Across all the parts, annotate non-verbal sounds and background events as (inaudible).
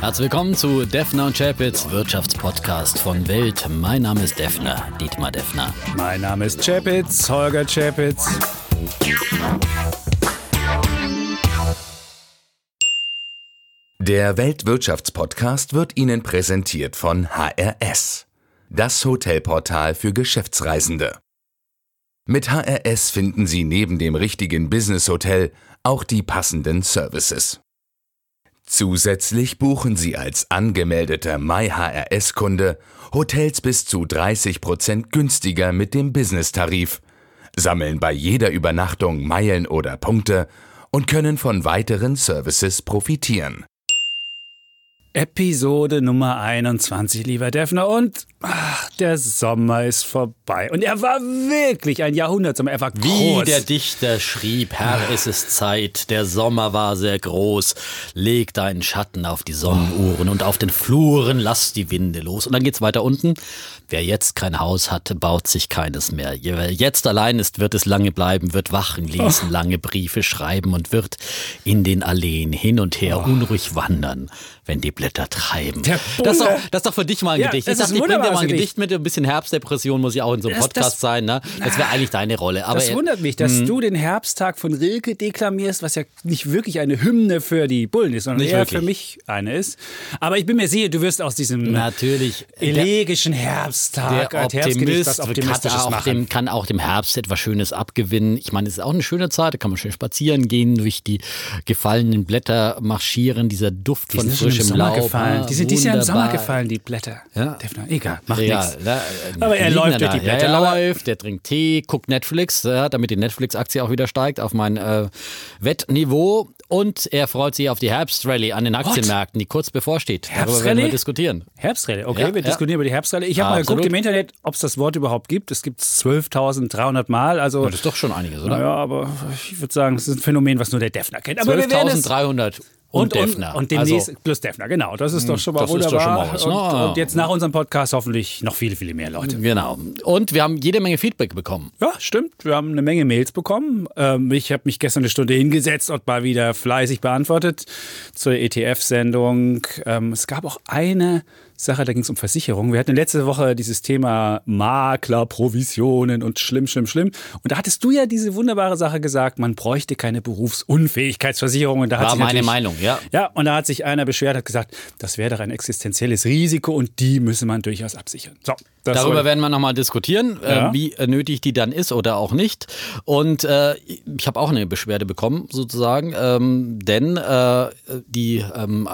Herzlich willkommen zu Defner und Chapitz, Wirtschaftspodcast von Welt. Mein Name ist Defner, Dietmar Defner. Mein Name ist Chapitz, Holger Chapitz. Der Weltwirtschaftspodcast wird Ihnen präsentiert von HRS, das Hotelportal für Geschäftsreisende. Mit HRS finden Sie neben dem richtigen Business-Hotel auch die passenden Services. Zusätzlich buchen Sie als angemeldeter MyHRS-Kunde Hotels bis zu 30% günstiger mit dem Business-Tarif, sammeln bei jeder Übernachtung Meilen oder Punkte und können von weiteren Services profitieren. Episode Nummer 21, lieber Defner. Und ach, der Sommer ist vorbei. Und er war wirklich ein Jahrhundertsommer. Er war groß. Wie der Dichter schrieb, Herr, es ist Zeit, der Sommer war sehr groß. Leg deinen Schatten auf die Sonnenuhren und auf den Fluren lass die Winde los. Und dann geht's weiter unten. Wer jetzt kein Haus hat, baut sich keines mehr. Wer jetzt allein ist, wird es lange bleiben, wird wachen, lesen, lange Briefe schreiben und wird in den Alleen hin und her unruhig wandern, wenn die Blätter treiben. Das ist, doch, das ist doch für dich mal ein Ja, Gedicht. das Ich dachte, ich bring dir mal ein Gedicht mit. Ein bisschen Herbstdepression muss ja auch in so einem Das- Podcast das- sein. Ne? Das wäre eigentlich deine Rolle. Aber das wundert mich, dass du den Herbsttag von Rilke deklamierst, was ja nicht wirklich eine Hymne für die Bullen ist, sondern Nicht eher wirklich. für mich eine ist. Aber ich bin mir sicher, du wirst aus diesem natürlich. elegischen Herbsttag Der Optimist was kann auch, machen. dem, kann auch dem Herbst etwas Schönes abgewinnen. Ich meine, es ist auch eine schöne Zeit, da kann man schön spazieren gehen, durch die gefallenen Blätter marschieren, dieser Duft Die von sind schon im frischem Laub. gefallen. Die sind dieses Jahr im Sommer gefallen, die Blätter. Ja. Defner, egal, macht Ja, nichts. da, Aber er läuft durch die Ja, Blätter, er aber- läuft, der trinkt Tee, guckt Netflix, ja, damit die Netflix-Aktie auch wieder steigt auf mein äh, Wettniveau. Und er freut sich auf die Herbstrallye an den Aktienmärkten, die kurz bevorsteht. Darüber werden Herbstrallye? wir diskutieren. Herbstrelle, okay, Ja, wir ja. diskutieren über die Herbstrelle. Ich habe mal geguckt im Internet, ob es das Wort überhaupt gibt. Es gibt 12.300 Mal, also Das ist doch schon einiges, oder? ja, aber ich würde sagen, es ist ein Phänomen, was nur der Defner kennt. Aber wir werden es 12.300 und, und, Defner. und, demnächst also, plus Defner, genau. Das ist doch schon mal das ist doch wunderbar. schon mal was, ne? und, und jetzt nach unserem Podcast hoffentlich noch viele, viele mehr Leute. Genau. Und wir haben jede Menge Feedback bekommen. Ja, stimmt. Wir haben eine Menge Mails bekommen. Ähm, ich habe mich gestern eine Stunde hingesetzt und mal wieder fleißig beantwortet zur ETF-Sendung. Ähm, es gab auch eine Sache, da ging es um Versicherung. Wir hatten letzte Woche dieses Thema Makler, Provisionen und schlimm, schlimm, schlimm. Und da hattest du ja diese wunderbare Sache gesagt, man bräuchte keine Berufsunfähigkeitsversicherung. Und da War meine Meinung, ja. Ja, und da hat sich einer beschwert, hat gesagt, das wäre doch ein existenzielles Risiko und die müsse man durchaus absichern. So, das Darüber soll- werden wir nochmal diskutieren, Ja. äh, wie äh, nötig die dann ist oder auch nicht. Und äh, ich habe auch eine Beschwerde bekommen, sozusagen, ähm, denn äh, die ähm,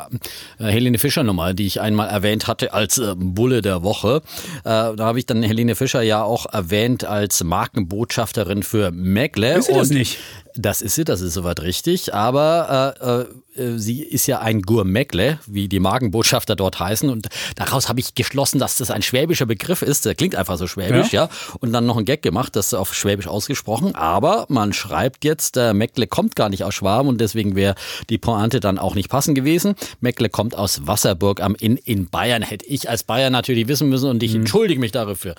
äh, Helene Fischer-Nummer, die ich einmal erwähnt hatte als äh, Bulle der Woche, äh, da habe ich dann Helene Fischer ja auch erwähnt als Markenbotschafterin für Meckle. Ist sie das nicht? Das ist sie, das ist soweit richtig. Aber äh, äh, sie ist ja ein Gourmetle, wie die Magenbotschafter dort heißen. Und daraus habe ich geschlossen, dass das ein schwäbischer Begriff ist. Der klingt einfach so schwäbisch, ja. Und dann noch ein Gag gemacht, das auf Schwäbisch ausgesprochen. Aber man schreibt jetzt, äh, Meckle kommt gar nicht aus Schwaben und deswegen wäre die Pointe dann auch nicht passend gewesen. Meckle kommt aus Wasserburg am Inn in Bayern. Hätte ich als Bayern natürlich wissen müssen und ich entschuldige mich dafür.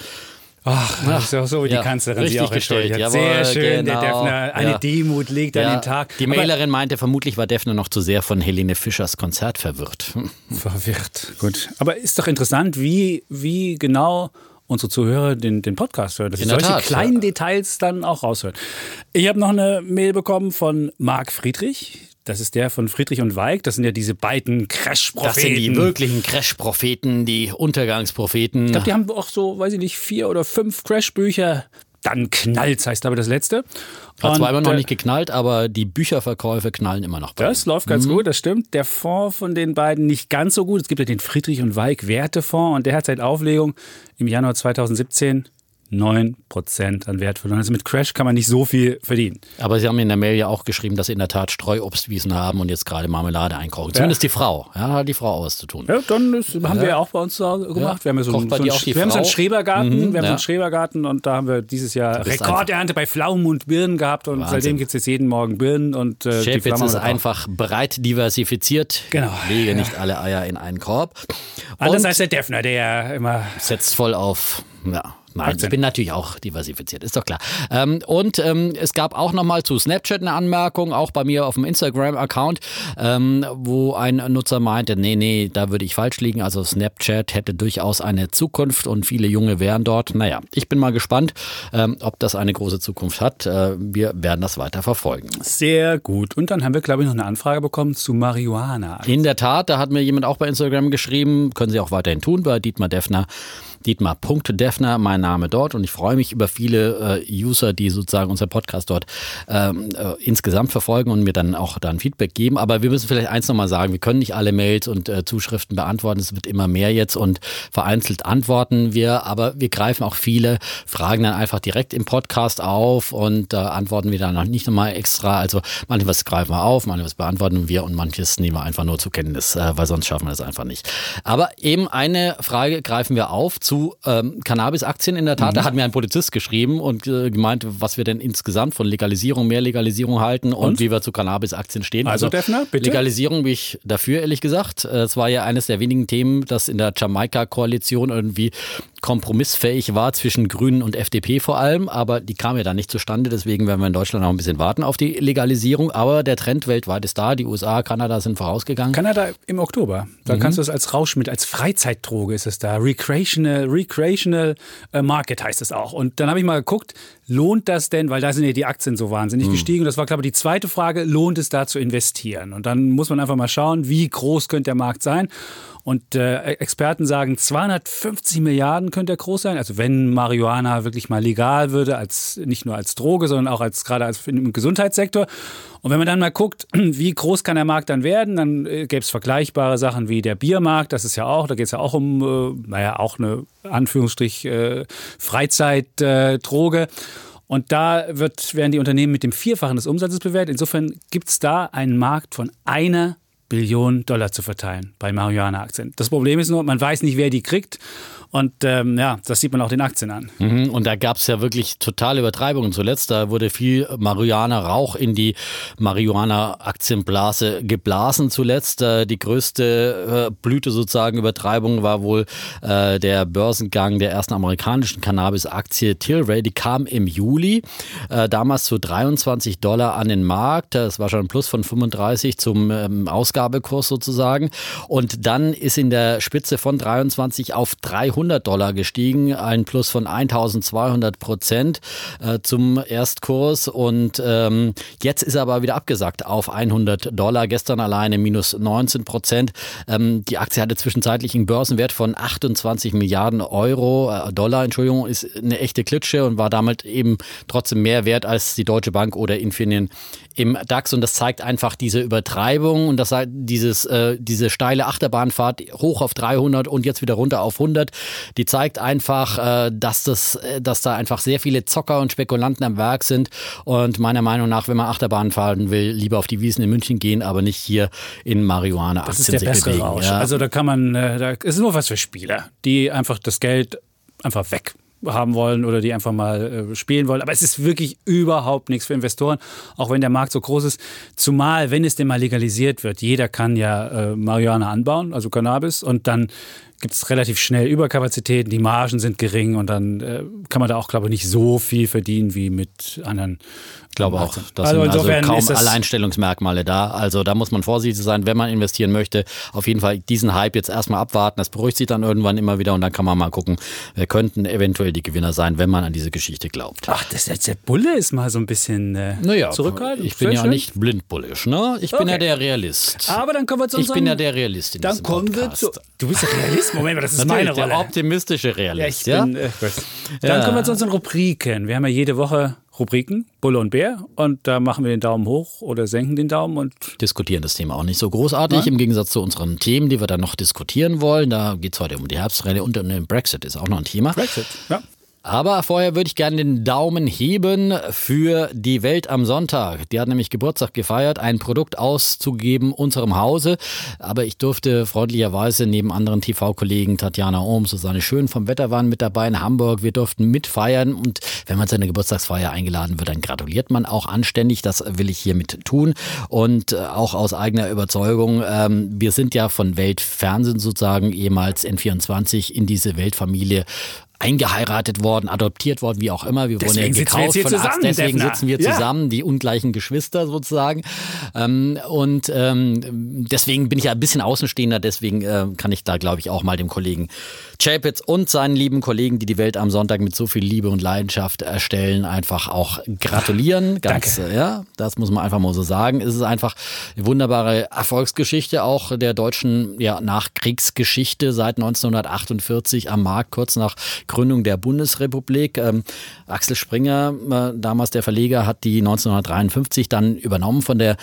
Ach, das ist auch so, wie die ja, Kanzlerin sich auch entschuldigt hat. gestellt. Sehr Jawohl, schön, genau. der Defner. Eine Ja. Demut legt an den Tag. Die Aber Mailerin meinte, vermutlich war Defner noch zu sehr von Helene Fischers Konzert verwirrt. (laughs) Verwirrt, gut. Aber ist doch interessant, wie, wie genau unsere Zuhörer den, den Podcast hören, dass sie solche Tat, kleinen ja. Details dann auch raushören. Ich habe noch eine Mail bekommen von Marc Friedrich. Das ist der von Friedrich und Weig. Das sind ja diese beiden Crash-Propheten. Das sind die wirklichen Crash-Propheten, die Untergangspropheten. Ich glaube, die haben auch so, weiß ich nicht, vier oder fünf Crash-Bücher. Dann knallt's, heißt aber das letzte. Hat zwar immer noch nicht geknallt, aber die Bücherverkäufe knallen immer noch. bei Das ihnen. läuft ganz gut, das stimmt. Der Fonds von den beiden nicht ganz so gut. Es gibt ja den Friedrich und Weig Wertefonds und der hat seit Auflegung im Januar 2017 9% an Wert verloren. Also mit Crash kann man nicht so viel verdienen. Aber sie haben in der Mail ja auch geschrieben, dass sie in der Tat Streuobstwiesen haben und jetzt gerade Marmelade einkaufen. Zumindest die Frau. Ja, hat die Frau auch was zu tun. Ja, dann ist, haben wir ja auch bei uns gemacht. Wir haben ja so, einen- so, einen, die wir haben so einen? Schrebergarten. Mhm, wir haben so ja. einen Schrebergarten und da haben wir dieses Jahr Rekordernte bei Pflaumen und Birnen gehabt und Wahnsinn. seitdem gibt es jetzt jeden Morgen Birnen und äh, die Schäpitz Pflaumen ist einfach breit diversifiziert. Genau. Lege nicht alle Eier in einen Korb. Anders Und als der Defner, der ja immer setzt voll auf ja, Nein, Aktien. ich bin natürlich auch diversifiziert, ist doch klar. Ähm, und ähm, es gab auch nochmal zu Snapchat eine Anmerkung, auch bei mir auf dem Instagram-Account, ähm, wo ein Nutzer meinte, nee, nee, da würde ich falsch liegen. Also Snapchat hätte durchaus eine Zukunft und viele Junge wären dort. Naja, ich bin mal gespannt, ähm, ob das eine große Zukunft hat. Äh, wir werden das weiter verfolgen. Sehr gut. Und dann haben wir, glaube ich, noch eine Anfrage bekommen zu Marihuana. In der Tat, da hat mir jemand auch bei Instagram geschrieben, können Sie auch weiterhin tun, bei Dietmar Defner Dietmar.Defner, mein Name dort. Und ich freue mich über viele äh, User, die sozusagen unseren Podcast dort ähm, äh, insgesamt verfolgen und mir dann auch dann Feedback geben. Aber wir müssen vielleicht eins nochmal sagen, wir können nicht alle Mails und äh, Zuschriften beantworten. Es wird immer mehr jetzt und vereinzelt antworten wir, aber wir greifen auch viele Fragen dann einfach direkt im Podcast auf und antworten wir dann noch nicht nochmal extra. Also manches greifen wir auf, manches beantworten wir und manches nehmen wir einfach nur zur Kenntnis, äh, weil sonst schaffen wir das einfach nicht. Aber eben eine Frage greifen wir auf zu ähm, Cannabis-Aktien in der Tat. Mhm. Da hat mir ein Polizist geschrieben und äh, gemeint, was wir denn insgesamt von Legalisierung, mehr Legalisierung halten und, und wie wir zu Cannabis-Aktien stehen. Also, also Defner, bitte? Legalisierung bin ich dafür, ehrlich gesagt. Äh, es war ja eines der wenigen Themen, das in der Jamaika-Koalition irgendwie kompromissfähig war zwischen Grünen und FDP vor allem, aber die kam ja dann nicht zustande. Deswegen werden wir in Deutschland noch ein bisschen warten auf die Legalisierung. Aber der Trend weltweit ist da. Die USA, Kanada sind vorausgegangen. Kanada im Oktober. Da mhm. kannst du es als Rauschmittel, als Freizeitdroge ist es da. Recreational, recreational äh, Market heißt es auch. Und dann habe ich mal geguckt, lohnt das denn, weil da sind ja die Aktien so wahnsinnig mhm. gestiegen. Das war, glaube ich, die zweite Frage, lohnt es da zu investieren? Und dann muss man einfach mal schauen, wie groß könnte der Markt sein. Und äh, Experten sagen, 250 Milliarden könnte er groß sein. Also wenn Marihuana wirklich mal legal würde, als nicht nur als Droge, sondern auch als gerade als im Gesundheitssektor. Und wenn man dann mal guckt, (clears throat) wie groß kann der Markt dann werden, dann äh, gäbe es vergleichbare Sachen wie der Biermarkt. Das ist ja auch, da geht es ja auch um, äh, naja, auch eine Anführungsstrich äh, Freizeitdroge. Äh, und da wird, werden die Unternehmen mit dem Vierfachen des Umsatzes bewertet. Insofern gibt es da einen Markt von einer Billionen Dollar zu verteilen bei Marihuana-Aktien. Das Problem ist nur, man weiß nicht, wer die kriegt. Und ähm, ja, das sieht man auch den Aktien an. Mhm, und da gab es ja wirklich totale Übertreibungen zuletzt. Da wurde viel Marihuana-Rauch in die Marihuana-Aktienblase geblasen zuletzt. Äh, die größte äh, Blüte sozusagen Übertreibung war wohl äh, der Börsengang der ersten amerikanischen Cannabis-Aktie Tilray. Die kam im Juli, äh, damals zu 23 Dollar an den Markt. Das war schon ein Plus von 35 zum ähm, Ausgabekurs sozusagen. Und dann ist in der Spitze von 23 auf 300 100 Dollar gestiegen, ein Plus von 1200 Prozent äh, zum Erstkurs und ähm, jetzt ist er aber wieder abgesagt auf 100 Dollar. Gestern alleine minus 19 Prozent. Ähm, die Aktie hatte zwischenzeitlich einen Börsenwert von 28 Milliarden Euro, äh, Dollar, Entschuldigung, ist eine echte Klitsche und war damit eben trotzdem mehr wert als die Deutsche Bank oder Infineon im DAX und das zeigt einfach diese Übertreibung und das dieses äh, diese steile Achterbahnfahrt hoch auf 300 und jetzt wieder runter auf 100 die zeigt einfach, äh, dass, das, äh, dass da einfach sehr viele Zocker und Spekulanten am Werk sind. Und meiner Meinung nach, wenn man Achterbahn fahren will, lieber auf die Wiesen in München gehen, aber nicht hier in Marihuana-Aktien Das ist der bessere bewegen. Rausch. Ja. Also da kann man, äh, da ist nur was für Spieler, die einfach das Geld einfach weg haben wollen oder die einfach mal äh, spielen wollen. Aber es ist wirklich überhaupt nichts für Investoren, auch wenn der Markt so groß ist. Zumal, wenn es denn mal legalisiert wird, jeder kann ja äh, Marihuana anbauen, also Cannabis, und dann gibt es relativ schnell Überkapazitäten, die Margen sind gering und dann äh, kann man da auch, glaube ich, nicht so viel verdienen wie mit anderen glaube auch. Das also sind also kaum Alleinstellungsmerkmale da. Also da muss man vorsichtig sein, wenn man investieren möchte. Auf jeden Fall diesen Hype jetzt erstmal abwarten. Das beruhigt sich dann irgendwann immer wieder und dann kann man mal gucken, wer könnten eventuell die Gewinner sein, wenn man an diese Geschichte glaubt. Ach, das ist der Bulle ist mal so ein bisschen äh, naja, zurückhaltend. Ich bin ja schön. nicht blindbullisch, ne? Ich okay. bin ja der Realist. Aber dann kommen wir zu unserem... Ich bin ja der Realist in Dann kommen Podcast. wir zu... Du bist der Realist? Moment das ist meine Rolle. Der optimistische Realist, ja? Bin, äh, dann ja. kommen wir zu unseren Rubriken. Wir haben ja jede Woche Rubriken, Bulle und Bär. Und da machen wir den Daumen hoch oder senken den Daumen und diskutieren das Thema auch nicht so großartig Nein. im Gegensatz zu unseren Themen, die wir dann noch diskutieren wollen. Da geht es heute um die Herbstrallye und um den Brexit ist auch noch ein Thema. Brexit, ja. Aber vorher würde ich gerne den Daumen heben für die Welt am Sonntag. Die hat nämlich Geburtstag gefeiert, ein Produkt auszugeben unserem Hause. Aber ich durfte freundlicherweise neben anderen TV-Kollegen Tatjana Ohm, Susanne Schön vom Wetter waren mit dabei in Hamburg. Wir durften mitfeiern und wenn man zu einer Geburtstagsfeier eingeladen wird, dann gratuliert man auch anständig. Das will ich hiermit tun und äh, auch aus eigener Überzeugung. Ähm, wir sind ja von Weltfernsehen sozusagen ehemals N24 in diese Weltfamilie eingeheiratet worden, adoptiert worden, wie auch immer. Wir Deswegen wurden ja sitzen wir gekauft von zusammen, deswegen Defner. sitzen wir Ja. zusammen, die ungleichen Geschwister sozusagen. Ähm, und ähm, deswegen bin ich ja ein bisschen Außenstehender, deswegen äh, kann ich da, glaube ich, auch mal dem Kollegen Chapitz und seinen lieben Kollegen, die die Welt am Sonntag mit so viel Liebe und Leidenschaft erstellen, einfach auch gratulieren. Ganz, äh, ja, das muss man einfach mal so sagen. Es ist einfach eine wunderbare Erfolgsgeschichte auch der deutschen ja, Nachkriegsgeschichte seit 1948 am Markt, kurz nach Gründung der Bundesrepublik. Ähm, Axel Springer, äh, damals der Verleger, hat die 1953 dann übernommen von der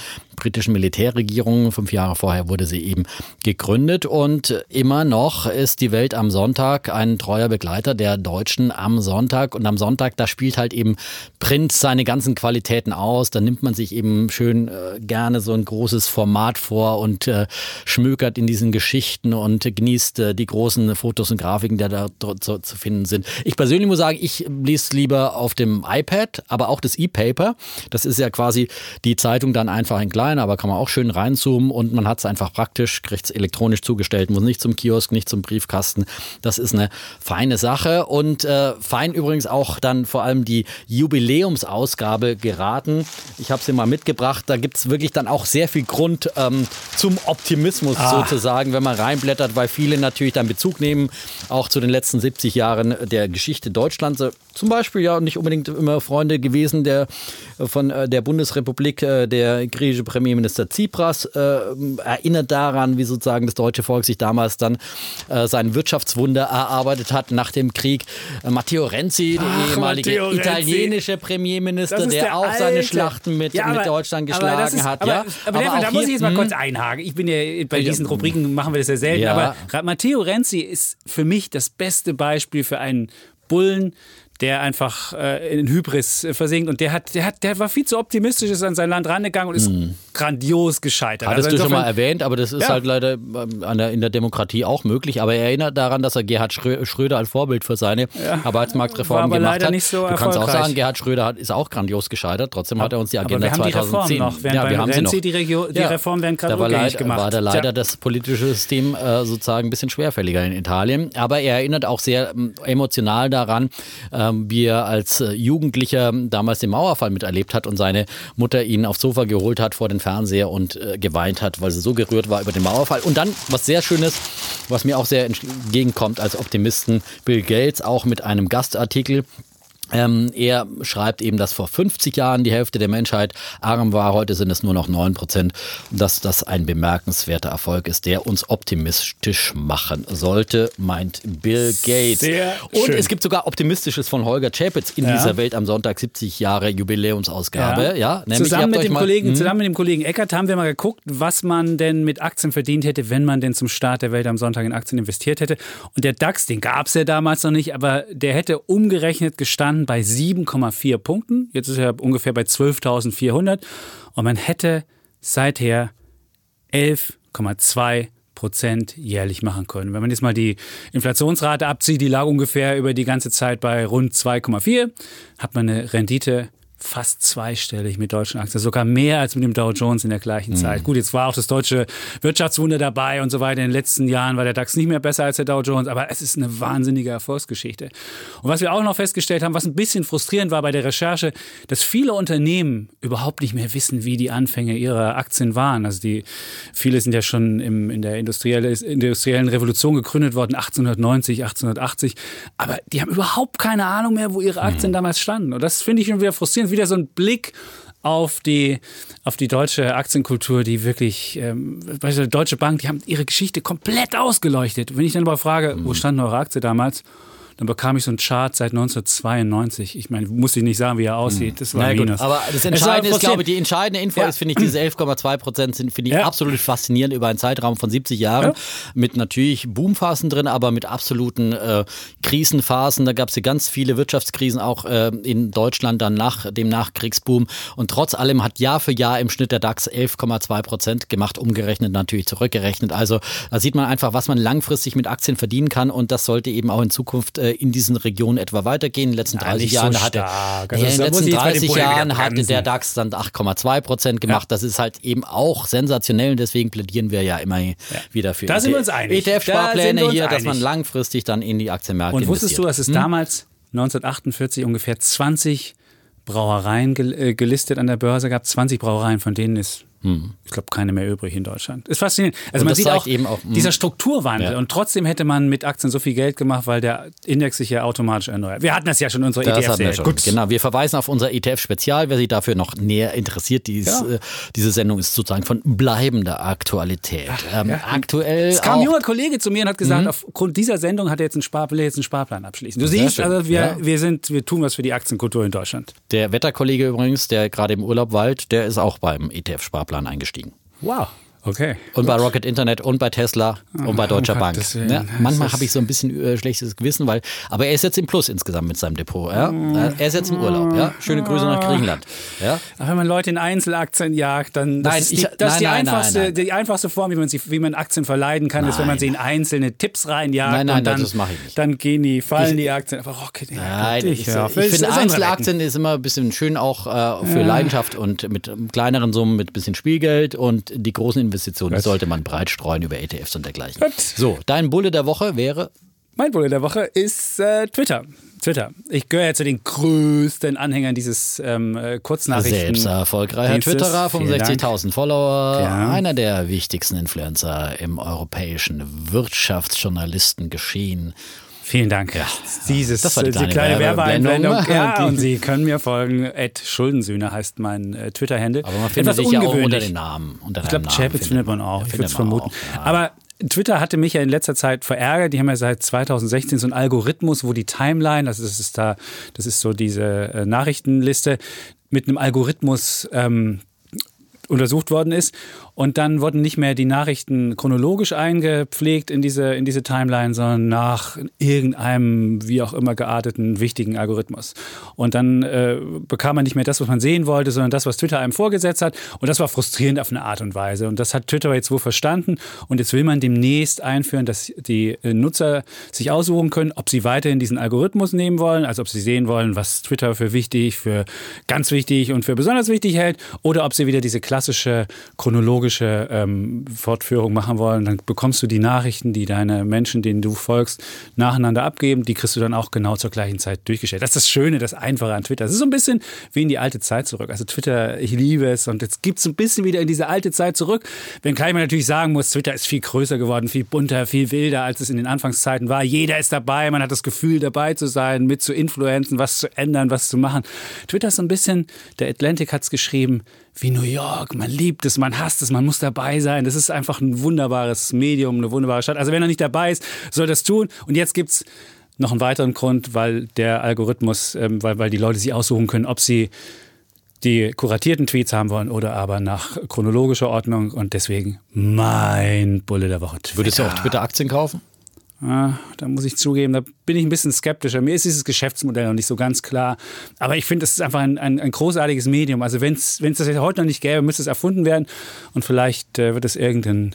britischen Militärregierung. Fünf Jahre vorher wurde sie eben gegründet und immer noch ist die Welt am Sonntag ein treuer Begleiter der Deutschen am Sonntag. Und am Sonntag, da spielt halt eben Print seine ganzen Qualitäten aus. Da nimmt man sich eben schön äh, gerne so ein großes Format vor und äh, schmökert in diesen Geschichten und genießt äh, die großen Fotos und Grafiken, die da so zu finden sind. Ich persönlich muss sagen, ich lese lieber auf dem iPad, aber auch das E-Paper. Das ist ja quasi die Zeitung dann einfach in klein, aber kann man auch schön reinzoomen und man hat es einfach praktisch, kriegt es elektronisch zugestellt, muss nicht zum Kiosk, nicht zum Briefkasten. Das ist eine feine Sache und äh, fein übrigens auch dann vor allem die Jubiläumsausgabe geraten. Ich habe sie mal mitgebracht. Da gibt es wirklich dann auch sehr viel Grund ähm, zum Optimismus sozusagen, wenn man reinblättert, weil viele natürlich dann Bezug nehmen, auch zu den letzten 70 Jahren der Geschichte Deutschlands. Äh, Zum Beispiel ja nicht unbedingt immer Freunde gewesen der, von äh, der Bundesrepublik, äh, der griechische Premierminister Tsipras äh, erinnert daran, wie sozusagen das deutsche Volk sich damals dann äh, sein Wirtschaftswunder erarbeitet hat nach dem Krieg. Äh, Matteo Renzi, der Ach, ehemalige Matteo Renzi. italienische Premierminister, der, der auch seine Alte. Schlachten mit, Ja, mit aber- Deutschland aber geschlagen ist, hat. Aber, ja. aber, Stefan, da muss hier- ich jetzt mal hm. kurz einhaken. Ich bin ja bei diesen Rubriken machen wir das ja selten. Ja. Aber Matteo Renzi ist für mich das beste Beispiel für einen Bullen, der einfach äh, in Hybris äh, versinkt und der hat, der hat, der war viel zu optimistisch, ist an sein Land rangegangen und ist grandios gescheitert. Hattest Also du schon mal erwähnt, aber das ist Ja. halt leider ähm, an der, in der Demokratie auch möglich. Aber er erinnert daran, dass er Gerhard Schrö- Schröder als Vorbild für seine War Arbeitsmarktreformen aber gemacht leider hat. nicht so du kannst auch sagen, Gerhard Schröder hat, ist auch grandios gescheitert. Trotzdem hat er uns die Agenda wir haben die 2010. Reformen noch, ja, wir haben sie Renzi noch. die Regio- die werden gerade rückgängig gemacht. war da leider das politische System äh, sozusagen ein bisschen schwerfälliger in Italien. Aber er erinnert auch sehr ähm, emotional daran, wie er als äh, Jugendlicher damals den Mauerfall miterlebt hat und seine Mutter ihn aufs Sofa geholt hat vor den Fernseher und äh, geweint hat, weil sie so gerührt war über den Mauerfall. Und dann, was sehr Schönes, was mir auch sehr entgegenkommt als Optimisten, Bill Gates auch mit einem Gastartikel. Ähm, er schreibt eben, dass vor 50 Jahren die Hälfte der Menschheit arm war, heute sind es nur noch 9 Prozent, dass das ein bemerkenswerter Erfolg ist, der uns optimistisch machen sollte, meint Bill Gates. Sehr Und schön. es gibt sogar Optimistisches von Holger Chapitz in Ja. dieser Welt am Sonntag 70 Jahre Jubiläumsausgabe. Ja. nämlich, ihr zusammen, mit dem mal- Kollegen, Hm? zusammen mit dem Kollegen Eckert haben wir mal geguckt, was man denn mit Aktien verdient hätte, wenn man denn zum Start der Welt am Sonntag in Aktien investiert hätte. Und der DAX, den gab es ja damals noch nicht, aber der hätte umgerechnet gestanden bei 7,4 Punkten. Jetzt ist er ungefähr bei 12.400. Und man hätte seither 11,2 Prozent jährlich machen können. Wenn man jetzt mal die Inflationsrate abzieht, die lag ungefähr über die ganze Zeit bei rund 2,4, hat man eine Rendite fast zweistellig mit deutschen Aktien, sogar mehr als mit dem Dow Jones in der gleichen Zeit. Gut, jetzt war auch das deutsche Wirtschaftswunder dabei und so weiter. In den letzten Jahren war der DAX nicht mehr besser als der Dow Jones, aber es ist eine wahnsinnige Erfolgsgeschichte. Und was wir auch noch festgestellt haben, was ein bisschen frustrierend war bei der Recherche, dass viele Unternehmen überhaupt nicht mehr wissen, wie die Anfänge ihrer Aktien waren. Also die, viele sind ja schon im, in der industrielle, industriellen Revolution gegründet worden, 1890, 1880, aber die haben überhaupt keine Ahnung mehr, wo ihre Aktien damals standen. Und das finde ich schon wieder frustrierend, wieder so ein Blick auf die, auf die deutsche Aktienkultur, die wirklich, ähm, beispielsweise Deutsche Bank, die haben ihre Geschichte komplett ausgeleuchtet. Wenn ich dann aber frage, wo stand eure Aktie damals? Dann bekam ich so einen Chart seit 1992. Ich meine, muss ich nicht sagen, wie er aussieht. Das war Na ein gut, Minus. aber das Entscheidende ist, glaube ich, die entscheidende Info Ja. ist, finde ich, diese 11,2 Prozent sind, finde ich, Ja. absolut faszinierend über einen Zeitraum von 70 Jahren. Ja. Mit natürlich Boomphasen drin, aber mit absoluten äh, Krisenphasen. Da gab es ja ganz viele Wirtschaftskrisen auch äh, in Deutschland dann nach dem Nachkriegsboom. Und trotz allem hat Jahr für Jahr im Schnitt der DAX 11,2 Prozent gemacht, umgerechnet natürlich zurückgerechnet. Also da sieht man einfach, was man langfristig mit Aktien verdienen kann. Und das sollte eben auch in Zukunft äh, in diesen Regionen etwa weitergehen. In den letzten 30 nicht Jahren so hatte. Ja, Also in den da letzten ich jetzt bei den 30 Bullen wieder Jahren hatte der DAX dann 8,2 Prozent gemacht. Das ist halt eben auch sensationell und deswegen plädieren wir ja immer wieder für Da sind wir uns einig. Da ETF-Sparpläne uns hier, dass man langfristig dann in die Aktienmärkte Und wusstest du, investiert. dass es damals 1948 ungefähr 20 Brauereien äh, gelistet an der Börse gab? 20 Brauereien, von denen ist, ich glaube, keine mehr übrig in Deutschland. Ist faszinierend. Also Und man sieht auch, eben auch, hm. dieser Strukturwandel. Ja. Und trotzdem hätte man mit Aktien so viel Geld gemacht, weil der Index sich ja automatisch erneuert. Wir hatten das ja schon in unserer Das ETF. hatten wir -Serie. schon. Gut. Genau, wir verweisen auf unser ETF-Spezial. Wer sich dafür noch näher interessiert, dies, Ja. äh, diese Sendung ist sozusagen von bleibender Aktualität. ähm, ja. Aktuell Es kam ein junger Kollege zu mir und hat gesagt, aufgrund dieser Sendung hat er jetzt einen, Spar will er jetzt einen Sparplan abschließen. Du siehst, also wir, wir, sind, wir tun was für die Aktienkultur in Deutschland. der Wetterkollege übrigens, der gerade im Urlaub weilt, der ist auch beim ETF-Sparplan eingestiegen. Wow. Okay. Und bei Rocket Internet und bei Tesla und bei Deutscher Bank. Ja, manchmal habe ich so ein bisschen äh, schlechtes Gewissen, weil, aber er ist jetzt im Plus insgesamt mit seinem Depot. Ja? Äh, Er ist jetzt im Urlaub. Ja? Schöne Grüße nach Griechenland. Ja? Aber wenn man Leute in Einzelaktien jagt, dann das Nein, ist die, ich- das ist die, nein, nein, einfachste, nein, nein. die einfachste Form, wie man, sie, wie man Aktien verleiden kann, ist, wenn man Nein. sie in einzelne Tipps reinjagt Nein, nein, und dann, das mache ich nicht. dann gehen die, fallen die Aktien. Aber Rocket, ja, Nein, ich, ich, auf. Das finde Einzelaktien ist immer ein bisschen schön auch äh, für Leidenschaft und mit kleineren Summen, mit ein bisschen Spielgeld und die großen Investitionen die sollte man breit streuen über ETFs und dergleichen. Gut. So, dein Bulle der Woche wäre Mein Bulle der Woche ist äh, Twitter. Twitter. Ich gehöre ja zu den größten Anhängern dieses ähm, äh, Kurznachrichten. selbst erfolgreicher. Twitterer, Vielen Dank. 65.000 Follower, Ja. einer der wichtigsten Influencer im europäischen Wirtschaftsjournalistengeschehen. Vielen Dank. Dieses, das war die kleine kleine Werbeblendung. Werbeeinblendung. Ja, (laughs) Die- und Sie können mir folgen. Ed Schuldensühne heißt mein äh, Twitter-Handle. Aber man findet Etwas sich ja auch unter den Namen. Unter Ich glaube, Chapitz findet man auch. Ich würde es vermuten. auch, ja. Aber Twitter hatte mich ja in letzter Zeit verärgert. Die haben ja seit 2016 so einen Algorithmus, wo die Timeline, also das ist da, das ist so diese äh, Nachrichtenliste, mit einem Algorithmus ähm, untersucht worden ist. Und dann wurden nicht mehr die Nachrichten chronologisch eingepflegt in diese, in diese Timeline, sondern nach irgendeinem, wie auch immer gearteten, wichtigen Algorithmus. Und dann äh, bekam man nicht mehr das, was man sehen wollte, sondern das, was Twitter einem vorgesetzt hat. Und das war frustrierend auf eine Art und Weise. Und das hat Twitter jetzt wohl verstanden. Und jetzt will man demnächst einführen, dass die äh, Nutzer sich aussuchen können, ob sie weiterhin diesen Algorithmus nehmen wollen, also ob sie sehen wollen, was Twitter für wichtig, für ganz wichtig und für besonders wichtig hält, oder ob sie wieder diese klassische chronologische ähm, Fortführung machen wollen. Dann bekommst du die Nachrichten, die deine Menschen, denen du folgst, nacheinander abgeben. Die kriegst du dann auch genau zur gleichen Zeit durchgestellt. Das ist das Schöne, das Einfache an Twitter. Es ist so ein bisschen wie in die alte Zeit zurück. Also Twitter, ich liebe es und jetzt gibt es ein bisschen wieder in diese alte Zeit zurück. Wenngleich man natürlich sagen muss, Twitter ist viel größer geworden, viel bunter, viel wilder, als es in den Anfangszeiten war. Jeder ist dabei, man hat das Gefühl, dabei zu sein, mit zu influenzen, was zu ändern, was zu machen. Twitter ist so ein bisschen, der Atlantic hat es geschrieben, wie New York. Man liebt es, man hasst es, man muss dabei sein. Das ist einfach ein wunderbares Medium, eine wunderbare Stadt. Also wenn er nicht dabei ist, soll das tun. Und jetzt gibt es noch einen weiteren Grund, weil der Algorithmus, ähm, weil, weil die Leute sich aussuchen können, ob sie die kuratierten Tweets haben wollen oder aber nach chronologischer Ordnung. Und deswegen mein Bulle der Woche. Twitter. Würdest du auf Twitter Aktien kaufen? Da muss ich zugeben, da bin ich ein bisschen skeptischer. Mir ist dieses Geschäftsmodell noch nicht so ganz klar. Aber ich finde, es ist einfach ein, ein, ein großartiges Medium. Also wenn es das heute noch nicht gäbe, müsste es erfunden werden. Und vielleicht äh, wird es irgendein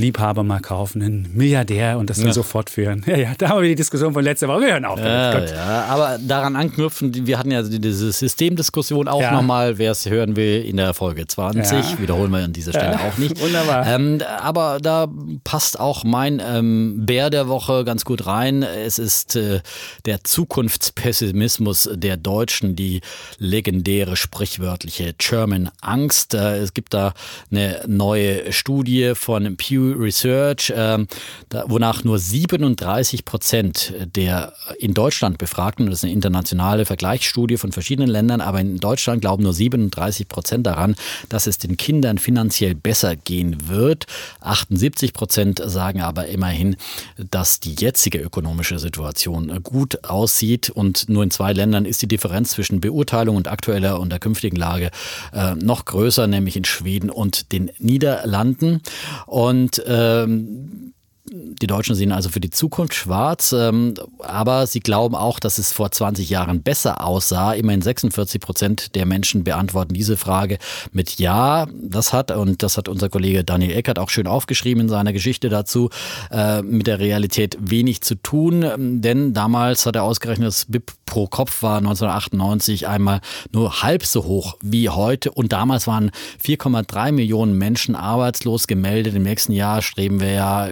Liebhaber mal kaufen, einen Milliardär und das dann so fortführen. (laughs) Ja, ja, da haben wir die Diskussion von letzter Woche. Wir hören auf. Ja, ja, aber daran anknüpfen, wir hatten ja diese Systemdiskussion auch Ja. nochmal, wer es hören will, in der Folge 20. Ja. Wiederholen wir an dieser Stelle Ja, auch nicht. wunderbar. Ähm, aber da passt auch mein ähm, Bär der Woche ganz gut rein. Es ist äh, der Zukunftspessimismus der Deutschen, die legendäre sprichwörtliche German Angst. Äh, es gibt da eine neue Studie von Pew Research, ähm, wonach nur 37 Prozent der in Deutschland Befragten, das ist eine internationale Vergleichsstudie von verschiedenen Ländern, aber in Deutschland glauben nur 37 Prozent daran, dass es den Kindern finanziell besser gehen wird. 78 Prozent sagen aber immerhin, dass die jetzige ökonomische Situation gut aussieht und nur in zwei Ländern ist die Differenz zwischen Beurteilung und aktueller und der künftigen Lage äh, noch größer, nämlich in Schweden und den Niederlanden. Und ähm, die Deutschen sehen also für die Zukunft schwarz, ähm, aber sie glauben auch, dass es vor 20 Jahren besser aussah. Immerhin 46 Prozent der Menschen beantworten diese Frage mit Ja. Das hat, und das hat unser Kollege Daniel Eckert auch schön aufgeschrieben in seiner Geschichte dazu, äh, mit der Realität wenig zu tun, denn damals hat er ausgerechnet, das BIP pro Kopf war 1998 einmal nur halb so hoch wie heute und damals waren 4,3 Millionen Menschen arbeitslos gemeldet. Im nächsten Jahr streben wir ja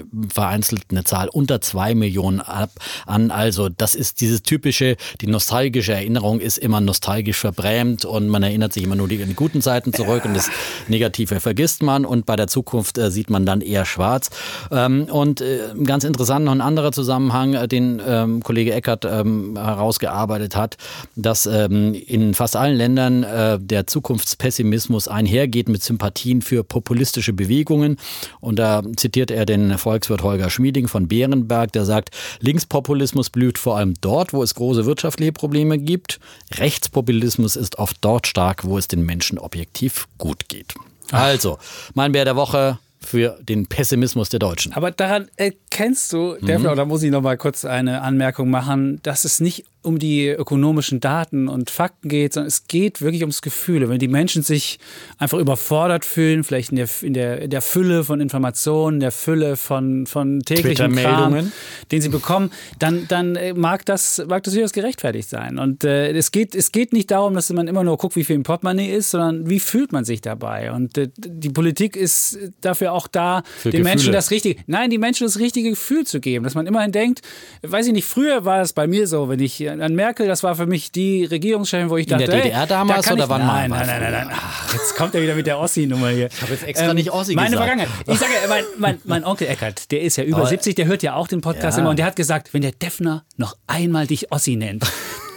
vereinzelt eine Zahl unter zwei Millionen ab, an. Also das ist dieses typische, die nostalgische Erinnerung ist immer nostalgisch verbrämt und man erinnert sich immer nur die, die guten Zeiten zurück und das Negative vergisst man und bei der Zukunft äh, sieht man dann eher schwarz. Ähm, und äh, ganz interessant noch ein anderer Zusammenhang, äh, den ähm, Kollege Eckert ähm, herausgearbeitet hat, dass ähm, in fast allen Ländern äh, der Zukunftspessimismus einhergeht mit Sympathien für populistische Bewegungen. Und da zitiert er den Volkswirt Holger Schmieding von Bärenberg, der sagt, Linkspopulismus blüht vor allem dort, wo es große wirtschaftliche Probleme gibt. Rechtspopulismus ist oft dort stark, wo es den Menschen objektiv gut geht. Also, mein Bär der Woche, für den Pessimismus der Deutschen. Aber daran erkennst du, mhm. Da muss ich noch mal kurz eine Anmerkung machen, dass es nicht um die ökonomischen Daten und Fakten geht, sondern es geht wirklich ums Gefühle. Wenn die Menschen sich einfach überfordert fühlen, vielleicht in der, in der, in der Fülle von Informationen, der Fülle von, von täglichen Kram, den sie bekommen, dann, dann äh, mag das, mag das durchaus gerechtfertigt sein. Und äh, es, geht, es geht nicht darum, dass man immer nur guckt, wie viel im Portemonnaie ist, sondern wie fühlt man sich dabei. Und äh, die Politik ist dafür auch da, Für den Gefühle. Menschen das richtige, nein, die Menschen das richtige Gefühl zu geben, dass man immerhin denkt, weiß ich nicht, früher war es bei mir so, wenn ich an Merkel, das war für mich die Regierungschefin, wo ich dachte, In der DDR damals da oder ich, wann nein, nein, nein, nein, nein, Ach, jetzt kommt er wieder mit der Ossi-Nummer hier. Ich habe jetzt extra ähm, nicht Ossi meine gesagt. Meine Vergangenheit. Ich sage, mein, mein, mein Onkel Eckert, der ist ja über Aber, 70, der hört ja auch den Podcast ja. immer und der hat gesagt, wenn der Defner noch einmal dich Ossi nennt,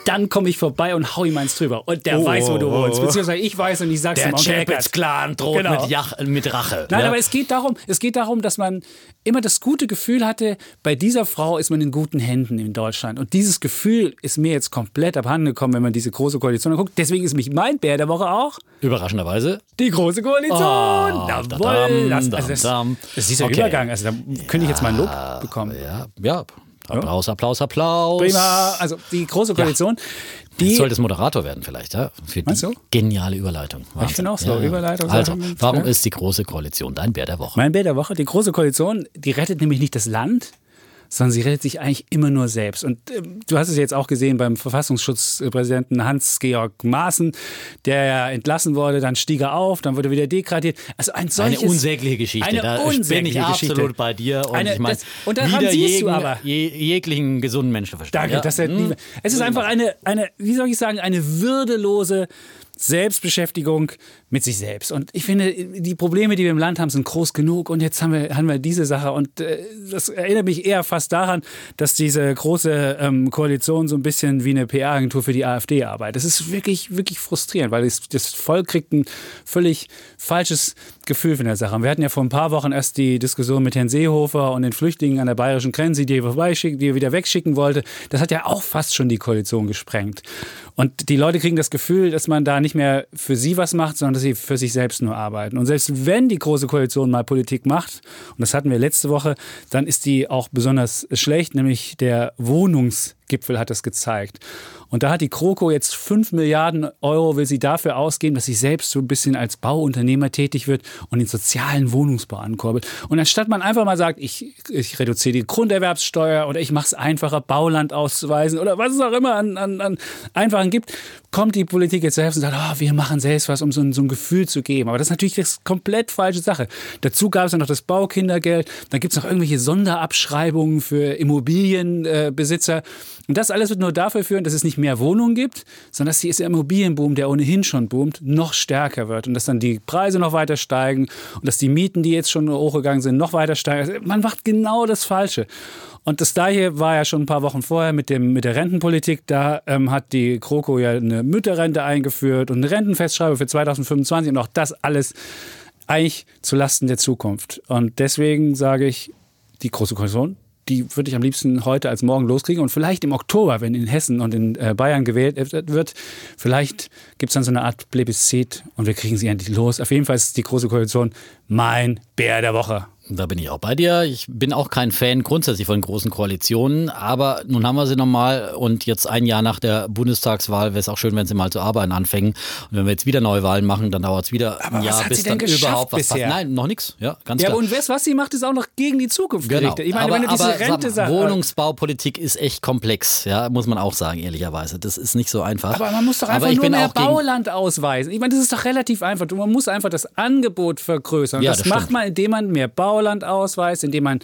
dann komme ich vorbei und hau ihm eins drüber. Und der oh, weiß, wo du wohnst. Beziehungsweise ich weiß und ich sag's der ihm. Der Chapitz-Clan droht genau. mit, Jach, mit, Rache. Nein, ja? aber es geht, darum, es geht darum, dass man immer das gute Gefühl hatte, bei dieser Frau ist man in guten Händen in Deutschland. Und dieses Gefühl ist mir jetzt komplett abhanden gekommen, wenn man diese große Koalition anguckt. Deswegen ist mich mein Bär der Woche auch. Überraschenderweise. Die große Koalition. Oh, Jawohl. Das, also das, das ist dieser okay. Übergang. Also da könnte ich jetzt mal ein Lob bekommen. Ja, ja. Applaus, Applaus, Applaus. Prima. Also die große Koalition. Ja. Die soll das Moderator werden vielleicht, ja? Für die du? geniale Überleitung. Wahnsinn. Ich finde auch so, ja, Überleitung. Also, warum ist die Große Koalition dein Bär der Woche? Mein Bär der Woche, die Große Koalition, die rettet nämlich nicht das Land, sondern sie rettet sich eigentlich immer nur selbst. Und äh, du hast es jetzt auch gesehen beim Verfassungsschutzpräsidenten Hans-Georg Maaßen, der ja entlassen wurde, dann stieg er auf, dann wurde wieder degradiert. Also ein solches, eine unsägliche Geschichte. Eine da unsägliche bin ich Geschichte. absolut bei dir. Und eine, ich mein, das, und daran siehst jeden, du aber. Je, jeglichen gesunden Menschenverstand. Danke, ja. das hm. Es ist einfach eine, eine, wie soll ich sagen, eine würdelose Selbstbeschäftigung mit sich selbst. Und ich finde, die Probleme, die wir im Land haben, sind groß genug. Und jetzt haben wir, haben wir diese Sache. Und äh, das erinnert mich eher fast daran, dass diese große ähm, Koalition so ein bisschen wie eine PR-Agentur für die AfD arbeitet. Das ist wirklich, wirklich frustrierend, weil das, das Volk kriegt ein völlig falsches Gefühl von der Sache. Und wir hatten ja vor ein paar Wochen erst die Diskussion mit Herrn Seehofer und den Flüchtlingen an der bayerischen Grenze, die er, die er wieder wegschicken wollte. Das hat ja auch fast schon die Koalition gesprengt. Und die Leute kriegen das Gefühl, dass man da nicht mehr für sie was macht, sondern dass sie für sich selbst nur arbeiten. Und selbst wenn die Große Koalition mal Politik macht, und das hatten wir letzte Woche, dann ist die auch besonders schlecht, nämlich der Wohnungsgipfel hat das gezeigt. Und da hat die Kroko jetzt 5 Milliarden Euro, will sie dafür ausgeben, dass sie selbst so ein bisschen als Bauunternehmer tätig wird und den sozialen Wohnungsbau ankurbelt. Und anstatt man einfach mal sagt, ich, ich reduziere die Grunderwerbssteuer oder ich mache es einfacher, Bauland auszuweisen oder was es auch immer an, an, an Einfachen gibt, kommt die Politik jetzt selbst und sagt, oh, wir machen selbst was, um so ein, so ein Gefühl zu geben. Aber das ist natürlich das komplett falsche Sache. Dazu gab es ja noch das Baukindergeld, dann gibt es noch irgendwelche Sonderabschreibungen für Immobilienbesitzer. Äh, und das alles wird nur dafür führen, dass es nicht mehr Wohnungen gibt, sondern dass dieser Immobilienboom, der ohnehin schon boomt, noch stärker wird und dass dann die Preise noch weiter steigen und dass die Mieten, die jetzt schon hochgegangen sind, noch weiter steigen. Also man macht genau das Falsche. Und das da hier war ja schon ein paar Wochen vorher mit, dem, mit der Rentenpolitik. Da ähm, hat die Kroko ja eine Mütterrente eingeführt und eine Rentenfestschreibung für 2025 und auch das alles eigentlich zulasten der Zukunft. Und deswegen sage ich, die große Koalition die würde ich am liebsten heute als morgen loskriegen. Und vielleicht im Oktober, wenn in Hessen und in äh, Bayern gewählt wird, vielleicht gibt es dann so eine Art Plebiszit und wir kriegen sie endlich los. Auf jeden Fall ist die Große Koalition mein Bär der Woche. Da bin ich auch bei dir. Ich bin auch kein Fan grundsätzlich von großen Koalitionen, aber nun haben wir sie nochmal und jetzt ein Jahr nach der Bundestagswahl wäre es auch schön, wenn sie mal zu arbeiten anfangen. Und wenn wir jetzt wieder Neuwahlen machen, dann dauert es wieder Aber ein was Jahr, hat bis sie denn dann überhaupt was bisher? Nein, noch nichts. Ja, ganz Ja, klar. und weißt, was sie macht, ist auch noch gegen die Zukunft Genau. gerichtet. Ich meine, aber, wenn du diese aber, sag mal, Rente-Sache. Wohnungsbaupolitik ist echt komplex, ja, muss man auch sagen, ehrlicherweise. Das ist nicht so einfach. Aber man muss doch einfach ich nur mehr Bauland ausweisen. Ich meine, das ist doch relativ einfach. Man muss einfach das Angebot vergrößern. Ja, das das macht man, indem man mehr Bauland ausweist, indem man